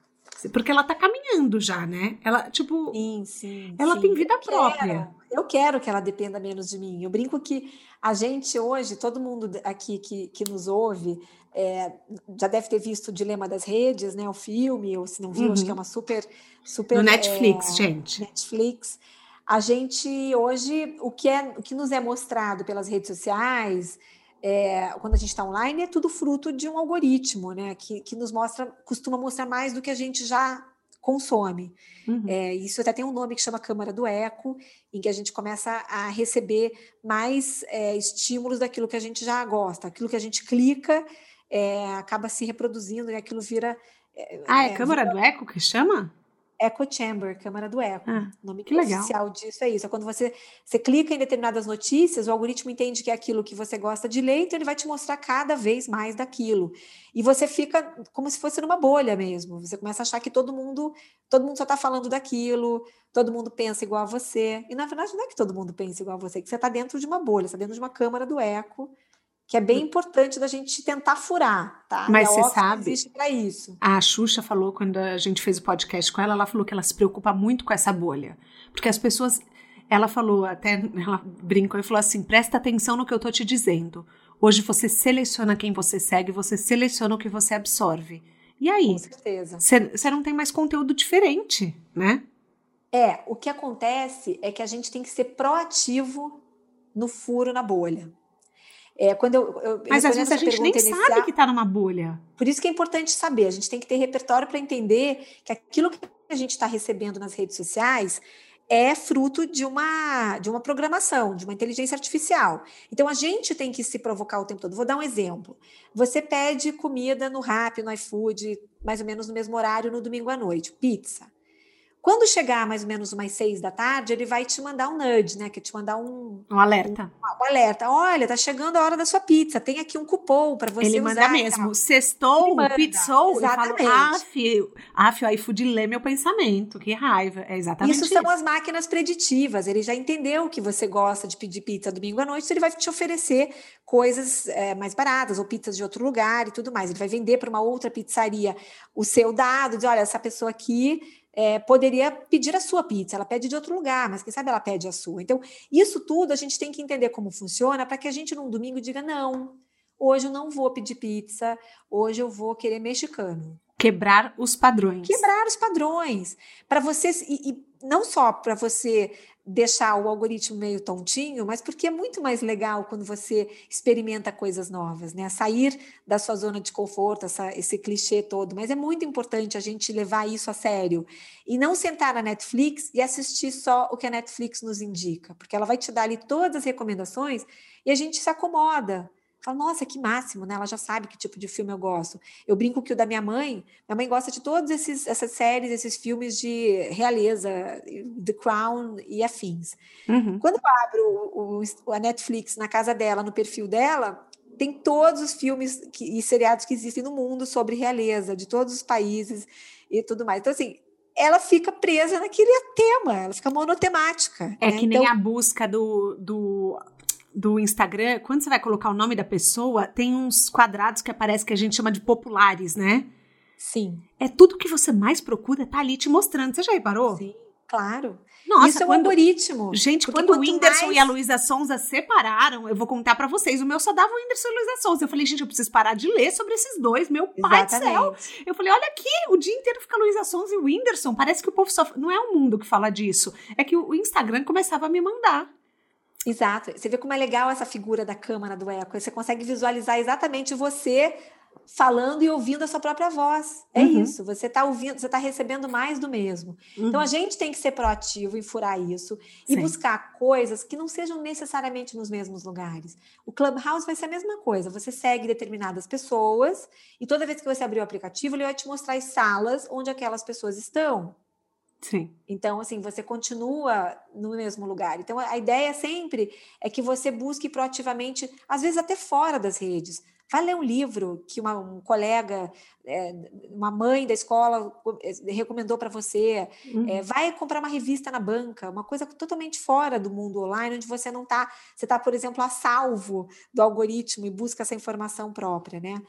Porque ela tá caminhando já, né? Ela, tipo. Sim, sim. Ela sim. tem vida eu própria. Quero, eu quero que ela dependa menos de mim. Eu brinco que a gente hoje, todo mundo aqui que, que nos ouve, é, já deve ter visto o Dilema das Redes, né? O filme, ou se não viu, uhum. acho que é uhum. uma super. super no Netflix, é, gente. Netflix. A gente hoje, o que, é, o que nos é mostrado pelas redes sociais, é, quando a gente está online, é tudo fruto de um algoritmo, né? Que, que nos mostra, costuma mostrar mais do que a gente já consome. Uhum. É, isso até tem um nome que chama Câmara do Eco, em que a gente começa a receber mais é, estímulos daquilo que a gente já gosta, aquilo que a gente clica é, acaba se reproduzindo e aquilo vira. É, ah, é, Câmara vira... do Eco que chama? Echo Chamber, Câmara do Eco. Ah, o nome que legal. oficial disso é isso. É quando você, você clica em determinadas notícias, o algoritmo entende que é aquilo que você gosta de ler, então ele vai te mostrar cada vez mais daquilo. E você fica como se fosse numa bolha mesmo. Você começa a achar que todo mundo, todo mundo só está falando daquilo, todo mundo pensa igual a você. E na verdade não é que todo mundo pensa igual a você, é que você está dentro de uma bolha, está dentro de uma câmara do eco que é bem importante da gente tentar furar, tá? Mas você sabe, existe para isso. A Xuxa falou quando a gente fez o podcast com ela, ela falou que ela se preocupa muito com essa bolha, porque as pessoas, ela falou até, ela brincou e falou assim, presta atenção no que eu tô te dizendo. Hoje você seleciona quem você segue, você seleciona o que você absorve. E aí? Com certeza. Você não tem mais conteúdo diferente, né? É, o que acontece é que a gente tem que ser proativo no furo na bolha. É, quando eu, eu Mas às vezes a gente nem inicial, sabe que está numa bolha. Por isso que é importante saber. A gente tem que ter repertório para entender que aquilo que a gente está recebendo nas redes sociais é fruto de uma, de uma programação, de uma inteligência artificial. Então a gente tem que se provocar o tempo todo. Vou dar um exemplo. Você pede comida no Rappi, no iFood, mais ou menos no mesmo horário no domingo à noite, pizza. Quando chegar mais ou menos umas seis da tarde, ele vai te mandar um nudge, né? Que te mandar um, um alerta. Um, um, alerta. Olha, tá chegando a hora da sua pizza. Tem aqui um cupom para você ele usar. Manda mesmo. Sextou, pizzou. Exatamente. Eu falo, af, af, o iFood lê meu pensamento. Que raiva. É exatamente isso. Isso são as máquinas preditivas. Ele já entendeu que você gosta de pedir pizza domingo à noite, ele vai te oferecer coisas é, mais baratas ou pizzas de outro lugar e tudo mais. Ele vai vender para uma outra pizzaria o seu dado, diz, olha, essa pessoa aqui é, poderia pedir a sua pizza, ela pede de outro lugar, mas quem sabe ela pede a sua. Então, isso tudo a gente tem que entender como funciona para que a gente num domingo diga: não, hoje eu não vou pedir pizza, hoje eu vou querer mexicano. Quebrar os padrões. Quebrar os padrões. Para vocês. E, e, não só para você deixar o algoritmo meio tontinho, mas porque é muito mais legal quando você experimenta coisas novas, né? Sair da sua zona de conforto, essa, esse clichê todo. Mas é muito importante a gente levar isso a sério e não sentar na Netflix e assistir só o que a Netflix nos indica, porque ela vai te dar ali todas as recomendações e a gente se acomoda. Fala, nossa, que máximo, né? Ela já sabe que tipo de filme eu gosto. Eu brinco que o da minha mãe, minha mãe gosta de todas essas séries, esses filmes de realeza, The Crown e afins. Uhum. Quando eu abro o, o, a Netflix na casa dela, no perfil dela, tem todos os filmes que, e seriados que existem no mundo sobre realeza, de todos os países e tudo mais. Então, assim, ela fica presa naquele tema, ela fica monotemática. É né? que nem então, a busca do, do do Instagram, quando você vai colocar o nome da pessoa, tem uns quadrados que aparece que a gente chama de populares, né? Sim. É tudo que você mais procura, tá ali te mostrando. Você já reparou? Sim, claro. Nossa, Isso é quando, um algoritmo. Gente, quando o Whindersson mais... e a Luísa Sonza separaram, eu vou contar para vocês, o meu só dava o Whindersson e a Luísa Sonza. Eu falei, gente, eu preciso parar de ler sobre esses dois, meu pai Exatamente. do céu. Eu falei, olha aqui, o dia inteiro fica a Luísa Sonza e o Whindersson. Parece que o povo só... Não é o mundo que fala disso. É que o Instagram começava a me mandar. Exato. Você vê como é legal essa figura da câmara do eco. Você consegue visualizar exatamente você falando e ouvindo a sua própria voz. É uhum. isso. Você está ouvindo, você está recebendo mais do mesmo. Uhum. Então a gente tem que ser proativo em furar isso e Sim. buscar coisas que não sejam necessariamente nos mesmos lugares. O Clubhouse vai ser a mesma coisa. Você segue determinadas pessoas e toda vez que você abrir o aplicativo, ele vai te mostrar as salas onde aquelas pessoas estão. Sim. Então, assim, você continua no mesmo lugar. Então, a ideia sempre é que você busque proativamente, às vezes até fora das redes. Vai ler um livro que uma, um colega, é, uma mãe da escola é, recomendou para você. Uhum. É, vai comprar uma revista na banca, uma coisa totalmente fora do mundo online, onde você não está. Você está, por exemplo, a salvo do algoritmo e busca essa informação própria, né?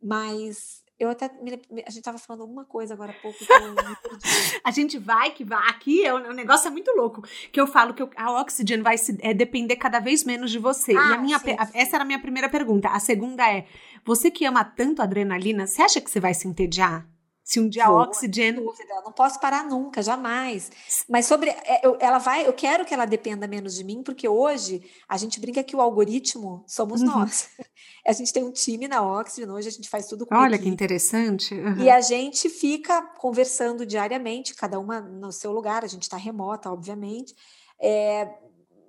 Mas eu até. a gente estava falando alguma coisa agora há pouco eu me a gente vai que vai. Aqui é, o negócio é muito louco. Que eu falo que a Oxygen vai se, é, depender cada vez menos de você. Ah, e a minha, sim, sim. essa era a minha primeira pergunta. A segunda é: você que ama tanto adrenalina, você acha que você vai se entediar? Se um dia Vou, a Oxygen. Dúvida, não posso parar nunca, jamais. Mas sobre. É, eu, ela vai, eu quero que ela dependa menos de mim, porque hoje a gente brinca que o algoritmo somos uhum. nós. A gente tem um time na Oxygen, hoje a gente faz tudo com Olha equipe. que interessante. Uhum. E a gente fica conversando diariamente, cada uma no seu lugar, a gente está remota, obviamente, é,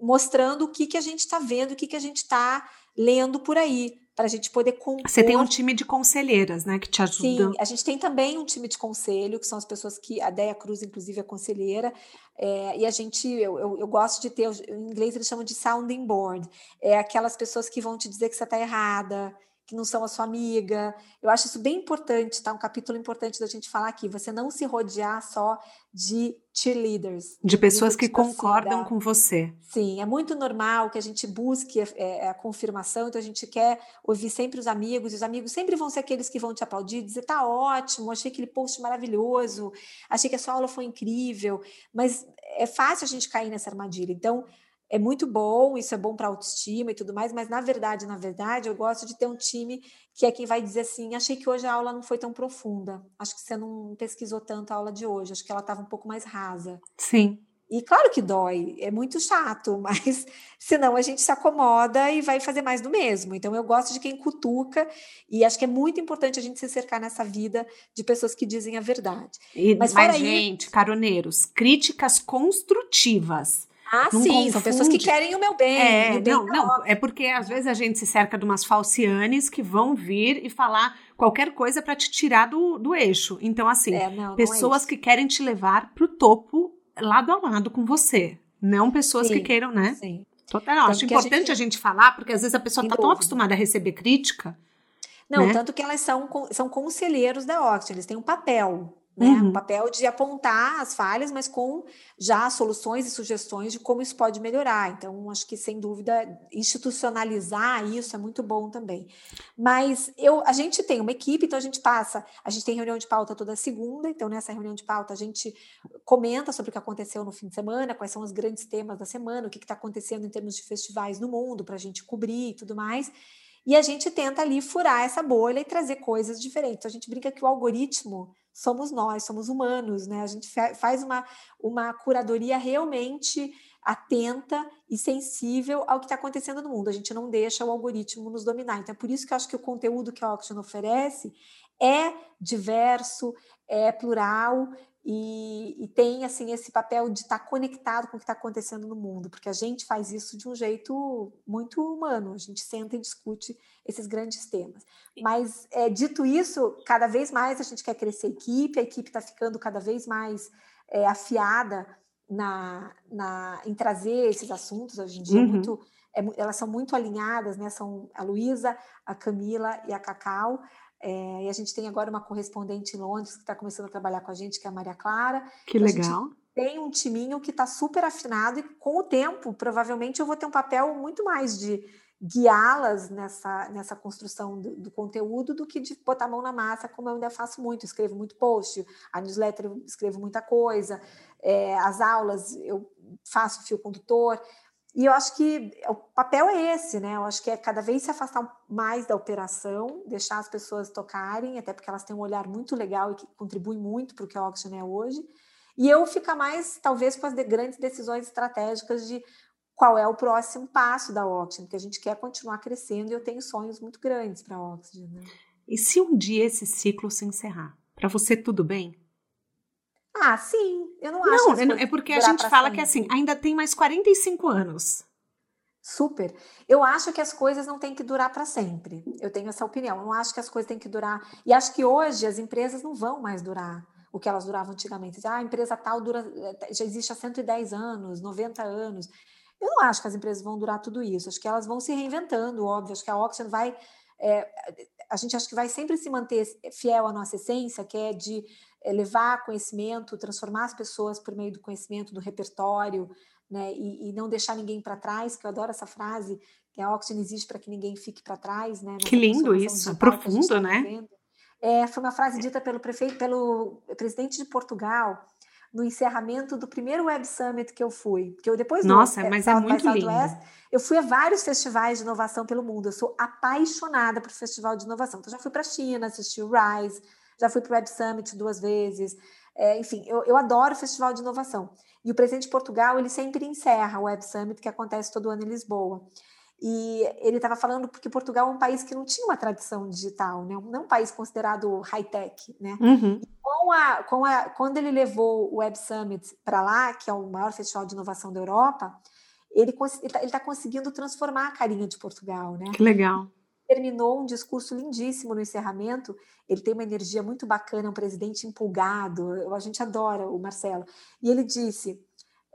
mostrando o que, que a gente está vendo, o que, que a gente está lendo por aí para a gente poder compor. Você tem um time de conselheiras, né, que te ajudam. Sim, a gente tem também um time de conselho, que são as pessoas que a Deia Cruz, inclusive, é conselheira, é, e a gente, eu, eu, eu, gosto de ter, em inglês eles chamam de sounding board, é aquelas pessoas que vão te dizer que você está errada, que não são a sua amiga. Eu acho isso bem importante, tá? Um capítulo importante da gente falar aqui. Você não se rodear só de cheerleaders. De pessoas que concordam com você. Sim, é muito normal que a gente busque a, é, a, confirmação, então a gente quer ouvir sempre os amigos, e os amigos sempre vão ser aqueles que vão te aplaudir, dizer, tá ótimo, achei aquele post maravilhoso, achei que a sua aula foi incrível, mas é fácil a gente cair nessa armadilha. Então, é muito bom, isso é bom para autoestima e tudo mais, mas na verdade, na verdade, eu gosto de ter um time que é quem vai dizer assim: achei que hoje a aula não foi tão profunda, acho que você não pesquisou tanto a aula de hoje, acho que ela estava um pouco mais rasa. Sim. E claro que dói, é muito chato, mas senão a gente se acomoda e vai fazer mais do mesmo. Então eu gosto de quem cutuca e acho que é muito importante a gente se cercar nessa vida de pessoas que dizem a verdade. E, mas, mas gente, caroneiros, críticas construtivas ah, não sim, confunde. são pessoas que querem o meu bem. É, bem não, não, é porque às vezes a gente se cerca de umas falcianes que vão vir e falar qualquer coisa para te tirar do, do eixo. Então, assim, é, não, pessoas não é que querem te levar pro topo lado a lado com você. Não pessoas sim, que queiram, né? Sim. Total, então, acho importante a gente... a gente... falar, porque às vezes a pessoa está tão acostumada a receber crítica. Não, né? tanto que elas são, são conselheiros da Oxford, eles têm um papel né? Uhum. Um papel de apontar as falhas, mas com já soluções e sugestões de como isso pode melhorar. Então, acho que sem dúvida institucionalizar isso é muito bom também. Mas eu, a gente tem uma equipe, então a gente passa, a gente tem reunião de pauta toda segunda, então nessa reunião de pauta a gente comenta sobre o que aconteceu no fim de semana, quais são os grandes temas da semana, o que está acontecendo em termos de festivais no mundo para a gente cobrir e tudo mais. E a gente tenta ali furar essa bolha e trazer coisas diferentes. Então, a gente brinca que o algoritmo somos nós, somos humanos, né? A gente faz uma, uma curadoria realmente atenta e sensível ao que está acontecendo no mundo. A gente não deixa o algoritmo nos dominar. Então, é por isso que eu acho que o conteúdo que a Oxygen oferece é diverso, é plural e, e, tem assim esse papel de estar tá conectado com o que está acontecendo no mundo, porque a gente faz isso de um jeito muito humano, a gente senta e discute esses grandes temas. Mas é, dito isso, cada vez mais a gente quer crescer a equipe, a equipe está ficando cada vez mais é, afiada na, na, em trazer esses assuntos hoje em dia, uhum. muito, é, elas são muito alinhadas, né? São a Luísa, a Camila e a Cacau. É, e a gente tem agora uma correspondente em Londres que está começando a trabalhar com a gente, que é a Maria Clara. Que então, legal. Tem um timinho que está super afinado e com o tempo, provavelmente, eu vou ter um papel muito mais de guiá-las nessa, nessa construção do, do, conteúdo do que de botar a mão na massa, como eu ainda faço muito. Escrevo muito post, a newsletter eu escrevo muita coisa, é, as aulas eu faço fio condutor. E eu acho que o papel é esse, né? Eu acho que é cada vez se afastar mais da operação, deixar as pessoas tocarem, até porque elas têm um olhar muito legal e que contribui muito para o que a Auction é hoje. E eu ficar mais, talvez, com as de grandes decisões estratégicas de qual é o próximo passo da Oxygen, porque a gente quer continuar crescendo e eu tenho sonhos muito grandes para a Oxygen. Né? E se um dia esse ciclo se encerrar? Para você, tudo bem? Ah, sim. Eu não acho. Não, é porque a gente fala sempre. que assim, ainda tem mais 45 anos. Super. Eu acho que as coisas não têm que durar para sempre. Eu tenho essa opinião. Eu não acho que as coisas têm que durar. E acho que hoje as empresas não vão mais durar o que elas duravam antigamente. Ah, a empresa tal dura, já existe há 110 anos, 90 anos. Eu não acho que as empresas vão durar tudo isso. Acho que elas vão se reinventando, óbvio. Acho que a Oxygen vai. É, a gente acha que vai sempre se manter fiel à nossa essência, que é de é, levar conhecimento, transformar as pessoas por meio do conhecimento, do repertório, né? E, e não deixar ninguém para trás, que eu adoro essa frase, que a Oxygen existe para que ninguém fique para trás, né? que lindo isso, profundo, tá né? É, foi uma frase dita pelo prefeito, pelo presidente de Portugal, no encerramento do primeiro Web Summit que eu fui. Que eu depois Nossa, do, mas é, é muito lindo. West, eu fui a vários festivais de inovação pelo mundo. Eu sou apaixonada por festival de inovação. Então já fui para a China, assisti o Rise, já fui para o Web Summit duas vezes. É, enfim, eu, eu adoro festival de inovação. E o presidente de Portugal, ele sempre encerra o Web Summit, que acontece todo ano em Lisboa. E ele estava falando porque Portugal é um país que não tinha uma tradição digital, né? não é um país considerado high-tech. Né? Uhum. Com a, com a, quando ele levou o Web Summit para lá, que é o maior festival de inovação da Europa, ele está tá conseguindo transformar a carinha de Portugal. Né? Que legal terminou um discurso lindíssimo no encerramento. Ele tem uma energia muito bacana, um presidente empolgado. A gente adora o Marcelo. E ele disse: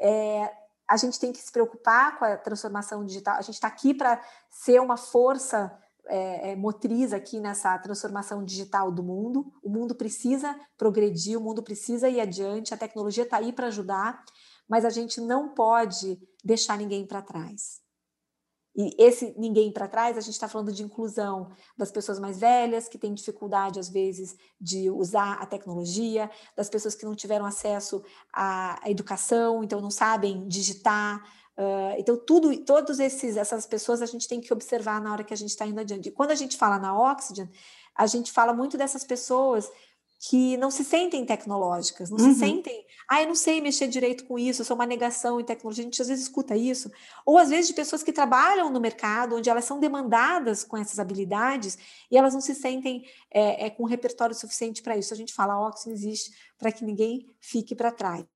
é, a gente tem que se preocupar com a transformação digital. A gente está aqui para ser uma força é, é, motriz aqui nessa transformação digital do mundo. O mundo precisa progredir, o mundo precisa ir adiante. A tecnologia está aí para ajudar, mas a gente não pode deixar ninguém para trás. E esse ninguém para trás, a gente está falando de inclusão das pessoas mais velhas, que têm dificuldade, às vezes, de usar a tecnologia, das pessoas que não tiveram acesso à, educação, então não sabem digitar. Uh, então, tudo, todas essas pessoas a gente tem que observar na hora que a gente está indo adiante. E quando a gente fala na Oxygen, a gente fala muito dessas pessoas que não se sentem tecnológicas, não uhum. se sentem, ah, eu não sei mexer direito com isso, eu sou uma negação em tecnologia. A gente às vezes escuta isso, ou às vezes de pessoas que trabalham no mercado, onde elas são demandadas com essas habilidades e elas não se sentem é, é com um repertório suficiente para isso. A gente fala, Oxygen existe para que ninguém fique para trás.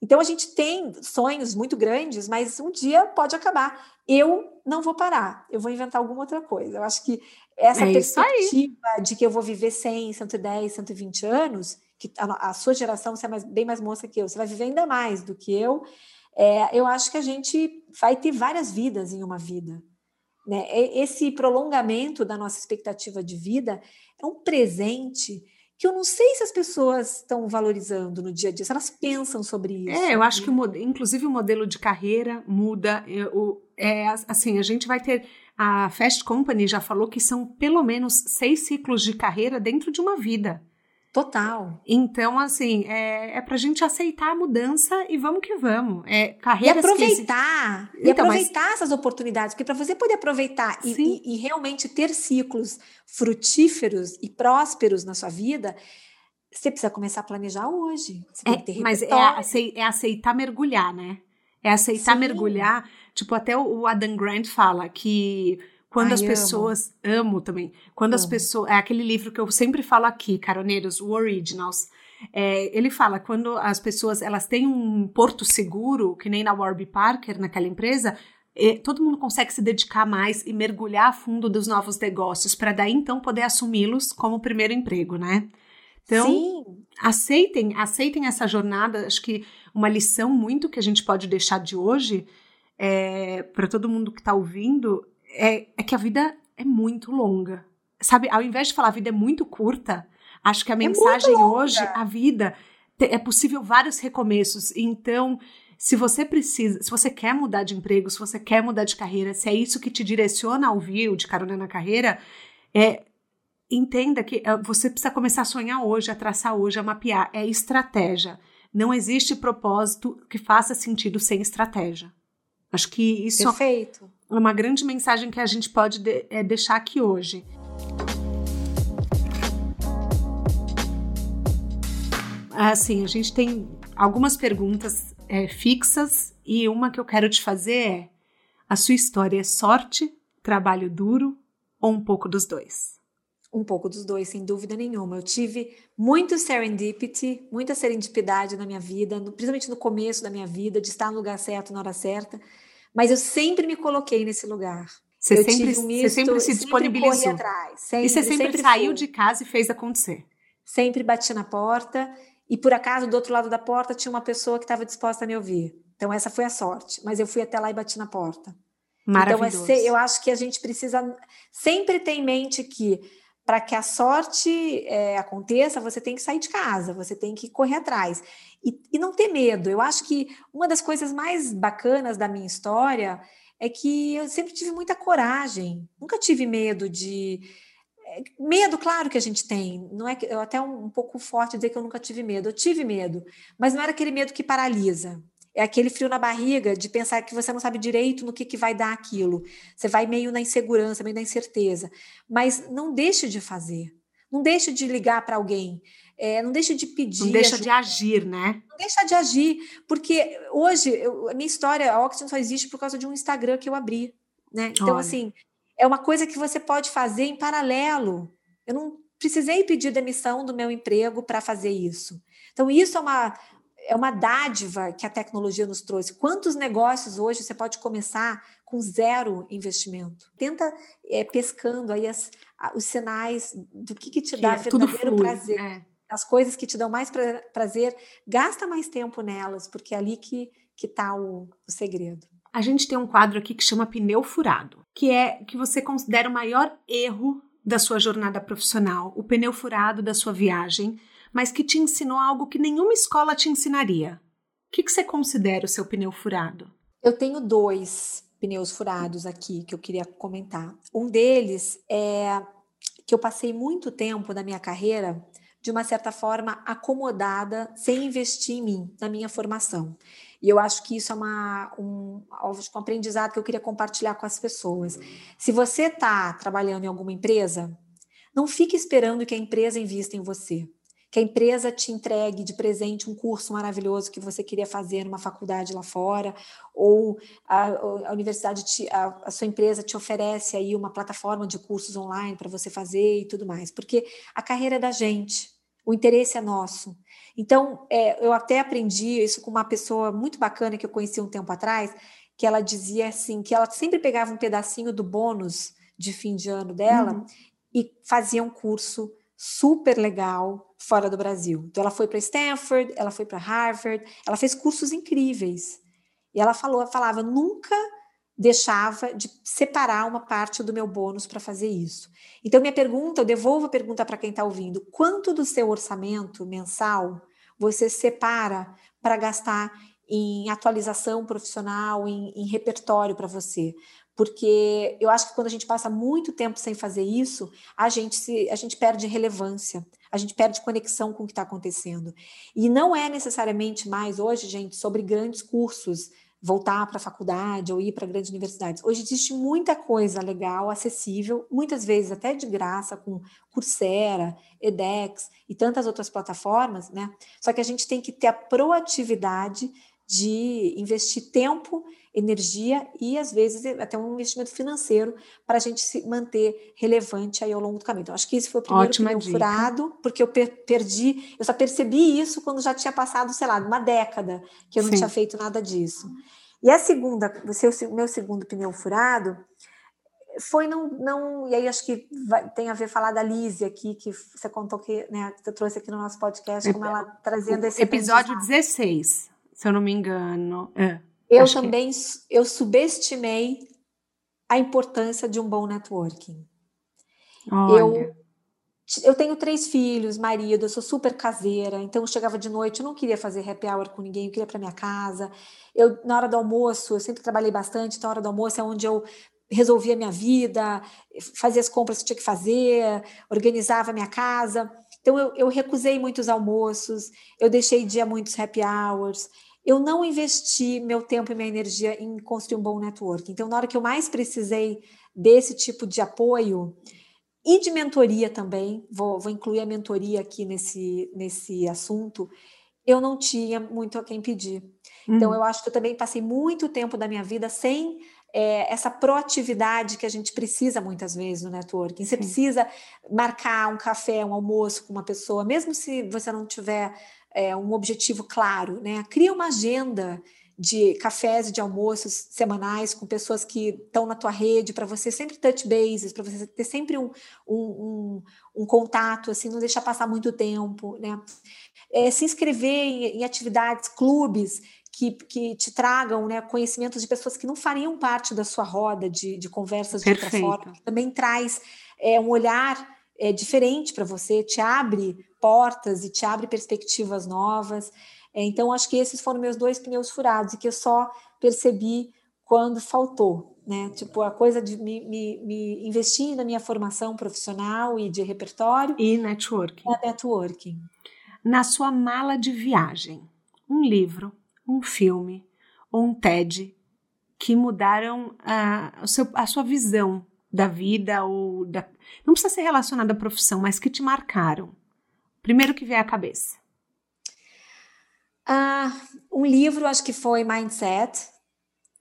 Então a gente tem sonhos muito grandes, mas um dia pode acabar. Eu não vou parar, eu vou inventar alguma outra coisa. Eu acho que essa é perspectiva de que eu vou viver 100, 110, 120 anos, que a, a sua geração, você é mais, bem mais moça que eu, você vai viver ainda mais do que eu. É, eu acho que a gente vai ter várias vidas em uma vida. Né? Esse prolongamento da nossa expectativa de vida é um presente que eu não sei se as pessoas estão valorizando no dia a dia, se elas pensam sobre isso. É, eu acho que, o, inclusive, o modelo de carreira muda. Eu, é, assim, a gente vai ter. A Fast Company já falou que são pelo menos seis ciclos de carreira dentro de uma vida. Total. Então, assim, é, é pra gente aceitar a mudança e vamos que vamos. É, carreiras e aproveitar, que... e então, aproveitar mas... essas oportunidades, porque para você poder aproveitar e, e, e, realmente ter ciclos frutíferos e prósperos na sua vida, você precisa começar a planejar hoje. É, mas é, é, aceitar mergulhar, né? É aceitar Sim. mergulhar. Tipo, até o Adam Grant fala que quando Ai, as pessoas. Amo, amo também. Quando amo. as pessoas. É aquele livro que eu sempre falo aqui, Caroneiros, o Originals. É, ele fala quando as pessoas elas têm um porto seguro, que nem na Warby Parker, naquela empresa, é, todo mundo consegue se dedicar mais e mergulhar a fundo dos novos negócios para daí então poder assumi-los como primeiro emprego, né? Então, Sim. aceitem, aceitem essa jornada. Acho que uma lição muito que a gente pode deixar de hoje é, para todo mundo que está ouvindo é, é, que a vida é muito longa. Sabe, ao invés de falar a vida é muito curta, acho que a é mensagem hoje, a vida, é possível vários recomeços. Então, se você precisa, se você quer mudar de emprego, se você quer mudar de carreira, se é isso que te direciona a ouvir o de carona na carreira, é, entenda que é, você precisa começar a sonhar hoje, a traçar hoje, a mapear. É estratégia. Não existe propósito que faça sentido sem estratégia. Acho que isso Perfeito. é uma grande mensagem que a gente pode de, é, deixar aqui hoje. Assim, a gente tem algumas perguntas é, fixas e uma que eu quero te fazer é: a sua história é sorte, trabalho duro ou um pouco dos dois? Um pouco dos dois, sem dúvida nenhuma. Eu tive muito serendipity, muita serendipidade na minha vida, no, principalmente no começo da minha vida, de estar no lugar certo na hora certa. Mas eu sempre me coloquei nesse lugar. Você eu sempre, um misto, você sempre se disponibilizou. Sempre atrás, sempre, e você sempre, sempre saiu fui. de casa e fez acontecer. Sempre bati na porta e por acaso do outro lado da porta tinha uma pessoa que estava disposta a me ouvir. Então essa foi a sorte. Mas eu fui até lá e bati na porta. Maravilhoso. Então é, eu acho que a gente precisa sempre ter em mente que para que a sorte é, aconteça, você tem que sair de casa, você tem que correr atrás. E, e não ter medo. Eu acho que uma das coisas mais bacanas da minha história é que eu sempre tive muita coragem, nunca tive medo de. É, medo, claro que a gente tem, não é que eu até um, um pouco forte dizer que eu nunca tive medo. Eu tive medo, mas não era aquele medo que paralisa. É aquele frio na barriga de pensar que você não sabe direito no que, que vai dar aquilo. Você vai meio na insegurança, meio na incerteza. Mas não deixe de fazer. Não deixe de ligar para alguém. É, não deixe de pedir. Não deixa ajuda. de agir, né? Não deixa de agir. Porque hoje, eu, a minha história, a Oxygen só existe por causa de um Instagram que eu abri. Né? Então, Olha. assim, é uma coisa que você pode fazer em paralelo. Eu não precisei pedir demissão do meu emprego para fazer isso. Então, isso é uma, é uma dádiva que a tecnologia nos trouxe. Quantos negócios hoje você pode começar com zero investimento? Tenta é, pescando aí as, os sinais do que, que te que dá é, verdadeiro prazer. É. As coisas que te dão mais pra, prazer, gasta mais tempo nelas, porque é ali que está o, o segredo. A gente tem um quadro aqui que chama pneu furado, que é que você considera o maior erro da sua jornada profissional, o pneu furado da sua viagem, mas que te ensinou algo que nenhuma escola te ensinaria. O que, que você considera o seu pneu furado? Eu tenho dois pneus furados aqui que eu queria comentar. Um deles é que eu passei muito tempo na minha carreira, de uma certa forma, acomodada, sem investir em mim, na minha formação. E eu acho que isso é uma, um, um aprendizado que eu queria compartilhar com as pessoas. Se você está trabalhando em alguma empresa, não fique esperando que a empresa invista em você que a empresa te entregue de presente um curso maravilhoso que você queria fazer numa faculdade lá fora, ou a, a universidade, te, a, a, sua empresa te oferece aí uma plataforma de cursos online para você fazer e tudo mais, porque a carreira é da gente, o interesse é nosso. Então, é, eu até aprendi isso com uma pessoa muito bacana que eu conheci um tempo atrás, que ela dizia assim, que ela sempre pegava um pedacinho do bônus de fim de ano dela uhum. e fazia um curso super legal fora do Brasil. Então ela foi para Stanford, ela foi para Harvard, ela fez cursos incríveis. E ela falou, falava, nunca deixava de separar uma parte do meu bônus para fazer isso. Então minha pergunta, eu devolvo a pergunta para quem está ouvindo: quanto do seu orçamento mensal você separa para gastar em atualização profissional, em, em repertório para você? porque eu acho que quando a gente passa muito tempo sem fazer isso, a gente, se, a gente perde relevância, a gente perde conexão com o que está acontecendo. E não é necessariamente mais hoje, gente, sobre grandes cursos voltar para a faculdade ou ir para grandes universidades. Hoje existe muita coisa legal, acessível, muitas vezes até de graça, com Coursera, edX e tantas outras plataformas, né? Só que a gente tem que ter a proatividade de investir tempo, energia e às vezes até um investimento financeiro para a gente se manter relevante aí ao longo do caminho. Então, acho que esse foi o primeiro pneu furado, porque eu per perdi, eu só percebi isso quando já tinha passado, sei lá, uma década que eu não Sim. tinha feito nada disso. E a segunda, o meu segundo pneu furado foi não, não e aí acho que vai, tem a ver falar da Lise aqui, que você contou que, né, você trouxe aqui no nosso podcast, como ela trazendo esse episódio 16 se eu não me engano. É, eu também que... eu subestimei a importância de um bom networking. Olha. Eu, eu tenho três filhos, marido, eu sou super caseira, então eu chegava de noite, eu não queria fazer happy hour com ninguém, eu queria para minha casa. Eu, na hora do almoço, eu sempre trabalhei bastante, então na hora do almoço é onde eu resolvia a minha vida, fazia as compras que tinha que fazer, organizava a minha casa. Então eu, eu recusei muitos almoços, eu deixei de ir a muitos happy hours eu não investi meu tempo e minha energia em construir um bom network. Então, na hora que eu mais precisei desse tipo de apoio e de mentoria também, vou, vou incluir a mentoria aqui nesse, nesse assunto, eu não tinha muito a quem pedir. Então, uhum. Então, eu acho que eu também passei muito tempo da minha vida sem é, essa proatividade que a gente precisa muitas vezes no networking. Você Sim. precisa marcar um café, um almoço com uma pessoa, mesmo se você não tiver é, um objetivo claro, né? Cria uma agenda de cafés e de almoços semanais com pessoas que estão na tua rede, para você sempre touch bases, para você ter sempre um, um, um, um, contato, assim, não deixar passar muito tempo, né? É, se inscrever em, em atividades, clubes que, que, te tragam né, conhecimentos de pessoas que não fariam parte da sua roda de, de conversas de Perfeito. outra forma, também traz é, um olhar é, diferente para você, te abre portas e te abre perspectivas novas. É, então, acho que esses foram meus dois pneus furados e que eu só percebi quando faltou, né? Tipo, a coisa de me, me, me investir na minha formação profissional e de repertório. E networking. E networking. Na sua mala de viagem, um livro, um filme ou um TED que mudaram a, a, sua visão da vida ou da. Não precisa ser relacionado à profissão, mas que te marcaram. Primeiro que vier à cabeça. Ah, um livro, acho que foi Mindset,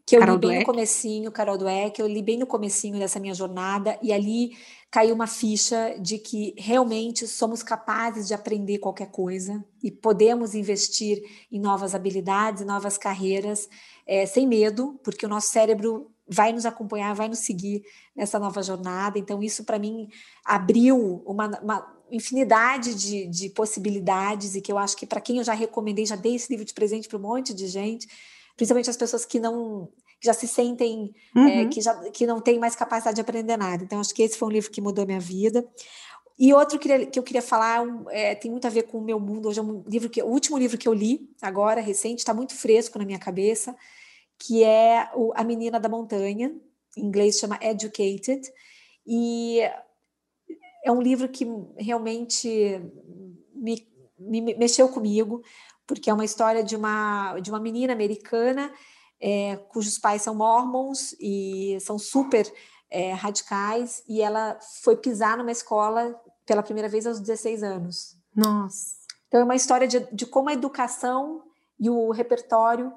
que eu Carol li bem Dweck. no comecinho, Carol Dweck, eu li bem no comecinho dessa minha jornada, e ali caiu uma ficha de que realmente somos capazes de aprender qualquer coisa e podemos investir em novas habilidades, novas carreiras, é, sem medo, porque o nosso cérebro vai nos acompanhar, vai nos seguir nessa nova jornada. Então, isso para mim abriu uma, uma infinidade de, de, possibilidades e que eu acho que para quem eu já recomendei, já dei esse livro de presente para um monte de gente, principalmente as pessoas que não que já se sentem é, uhum. é, que já que não têm mais capacidade de aprender nada. Então acho que esse foi um livro que mudou a minha vida. E outro que, que eu queria falar é, tem muito a ver com o meu mundo. Hoje é um livro que o último livro que eu li agora recente está muito fresco na minha cabeça, que é o, a Menina da Montanha. Em inglês chama Educated. E é um livro que realmente me, me mexeu comigo, porque é uma história de uma, de uma menina americana é, cujos pais são mormons e são super é, radicais, e ela foi pisar numa escola pela primeira vez aos 16 anos. Nossa! Então é uma história de, de como a educação e o repertório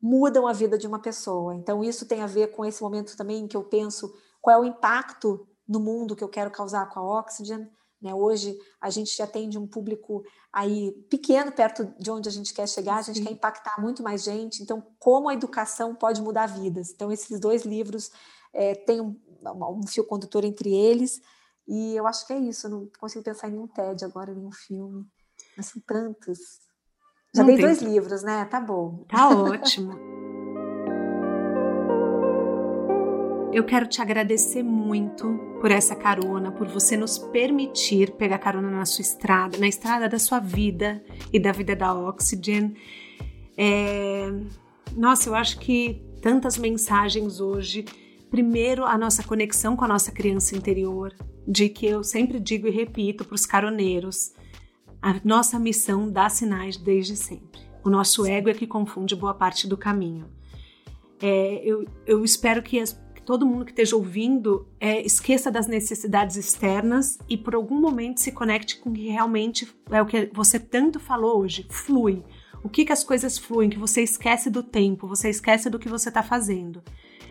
mudam a vida de uma pessoa. Então isso tem a ver com esse momento também que eu penso qual é o impacto no mundo que eu quero causar com a Oxygen. Né? Hoje a gente atende um público aí pequeno perto de onde a gente quer chegar, a gente Sim. quer impactar muito mais gente. Então, como a educação pode mudar vidas? Então, esses dois livros é, têm um, um fio condutor entre eles. E eu acho que é isso. Eu não consigo pensar em nenhum TED agora, nenhum filme. Mas são tantos. Já dei dois livros, né? Tá bom. Tá ótimo. Eu quero te agradecer muito por essa carona, por você nos permitir pegar carona na sua estrada, na estrada da sua vida e da vida da Oxygen. É... Nossa, eu acho que tantas mensagens hoje. Primeiro, a nossa conexão com a nossa criança interior, de que eu sempre digo e repito para os caroneiros: a nossa missão dá sinais desde sempre. O nosso ego é que confunde boa parte do caminho. É, eu, eu espero que, as, que, todo mundo que esteja ouvindo é, esqueça das necessidades externas e por algum momento se conecte com o que realmente é o que você tanto falou hoje, flui. O que, que as coisas fluem, que você esquece do tempo, você esquece do que você está fazendo.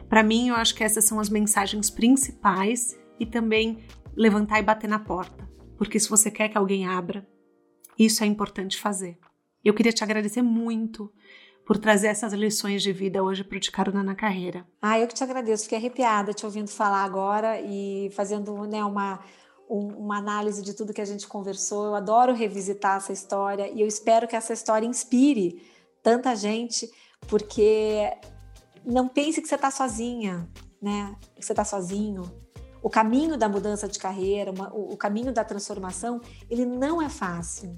Para mim, eu acho que essas são as mensagens principais e também levantar e bater na porta. Porque se você quer que alguém abra, isso é importante fazer. Eu queria te agradecer muito por trazer essas lições de vida hoje para o De Carona na Carreira. Ah, eu que te agradeço. Fiquei arrepiada te ouvindo falar agora e fazendo né, uma, um, uma análise de tudo que a gente conversou. Eu adoro revisitar essa história e eu espero que essa história inspire tanta gente, porque não pense que você está sozinha, né? Que você está sozinho. O caminho da mudança de carreira, uma, o, o, caminho da transformação, ele não é fácil.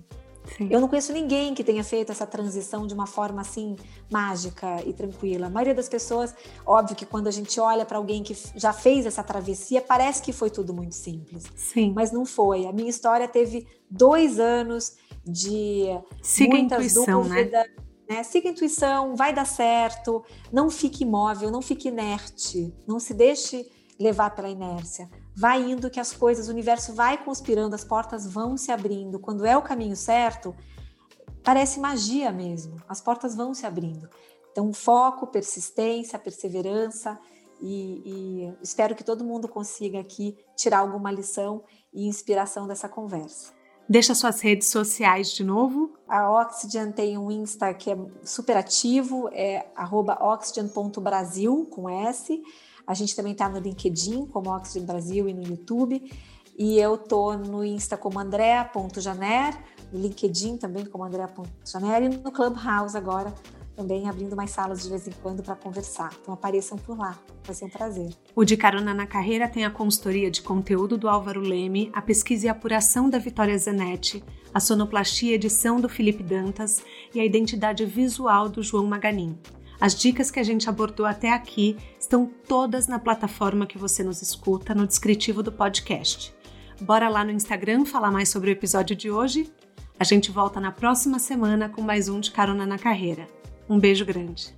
Sim. Eu não conheço ninguém que tenha feito essa transição de uma forma assim mágica e tranquila. A maioria das pessoas, óbvio que quando a gente olha para alguém que já fez essa travessia, parece que foi tudo muito simples. Sim. Mas não foi. A minha história teve dois anos de Siga muitas né? dúvidas. Né? Né? Siga a intuição, vai dar certo. Não fique imóvel, não fique inerte. Não se deixe levar pela inércia. Vai indo que as coisas, o universo vai conspirando, as portas vão se abrindo. Quando é o caminho certo, parece magia mesmo. As portas vão se abrindo. Então, foco, persistência, perseverança. E, e espero que todo mundo consiga aqui tirar alguma lição e inspiração dessa conversa. Deixa suas redes sociais de novo. A Oxygen tem um Insta que é super ativo, é oxygen.brasil, com S. A gente também está no LinkedIn, como Oxygen Brasil, e no YouTube. E eu tô no Insta como andrea.janer, no LinkedIn também como andrea.janer e no Clubhouse agora, também abrindo mais salas de vez em quando para conversar. Então apareçam por lá, vai ser um prazer. O De Carona na Carreira tem a consultoria de conteúdo do Álvaro Leme, a pesquisa e apuração da Vitória Zanetti, a sonoplastia e edição do Felipe Dantas e a identidade visual do João Maganin. As dicas que a gente abordou até aqui estão todas na plataforma que você nos escuta, no descritivo do podcast. Bora lá no Instagram falar mais sobre o episódio de hoje? A gente volta na próxima semana com mais um de Carona na Carreira. Um beijo grande.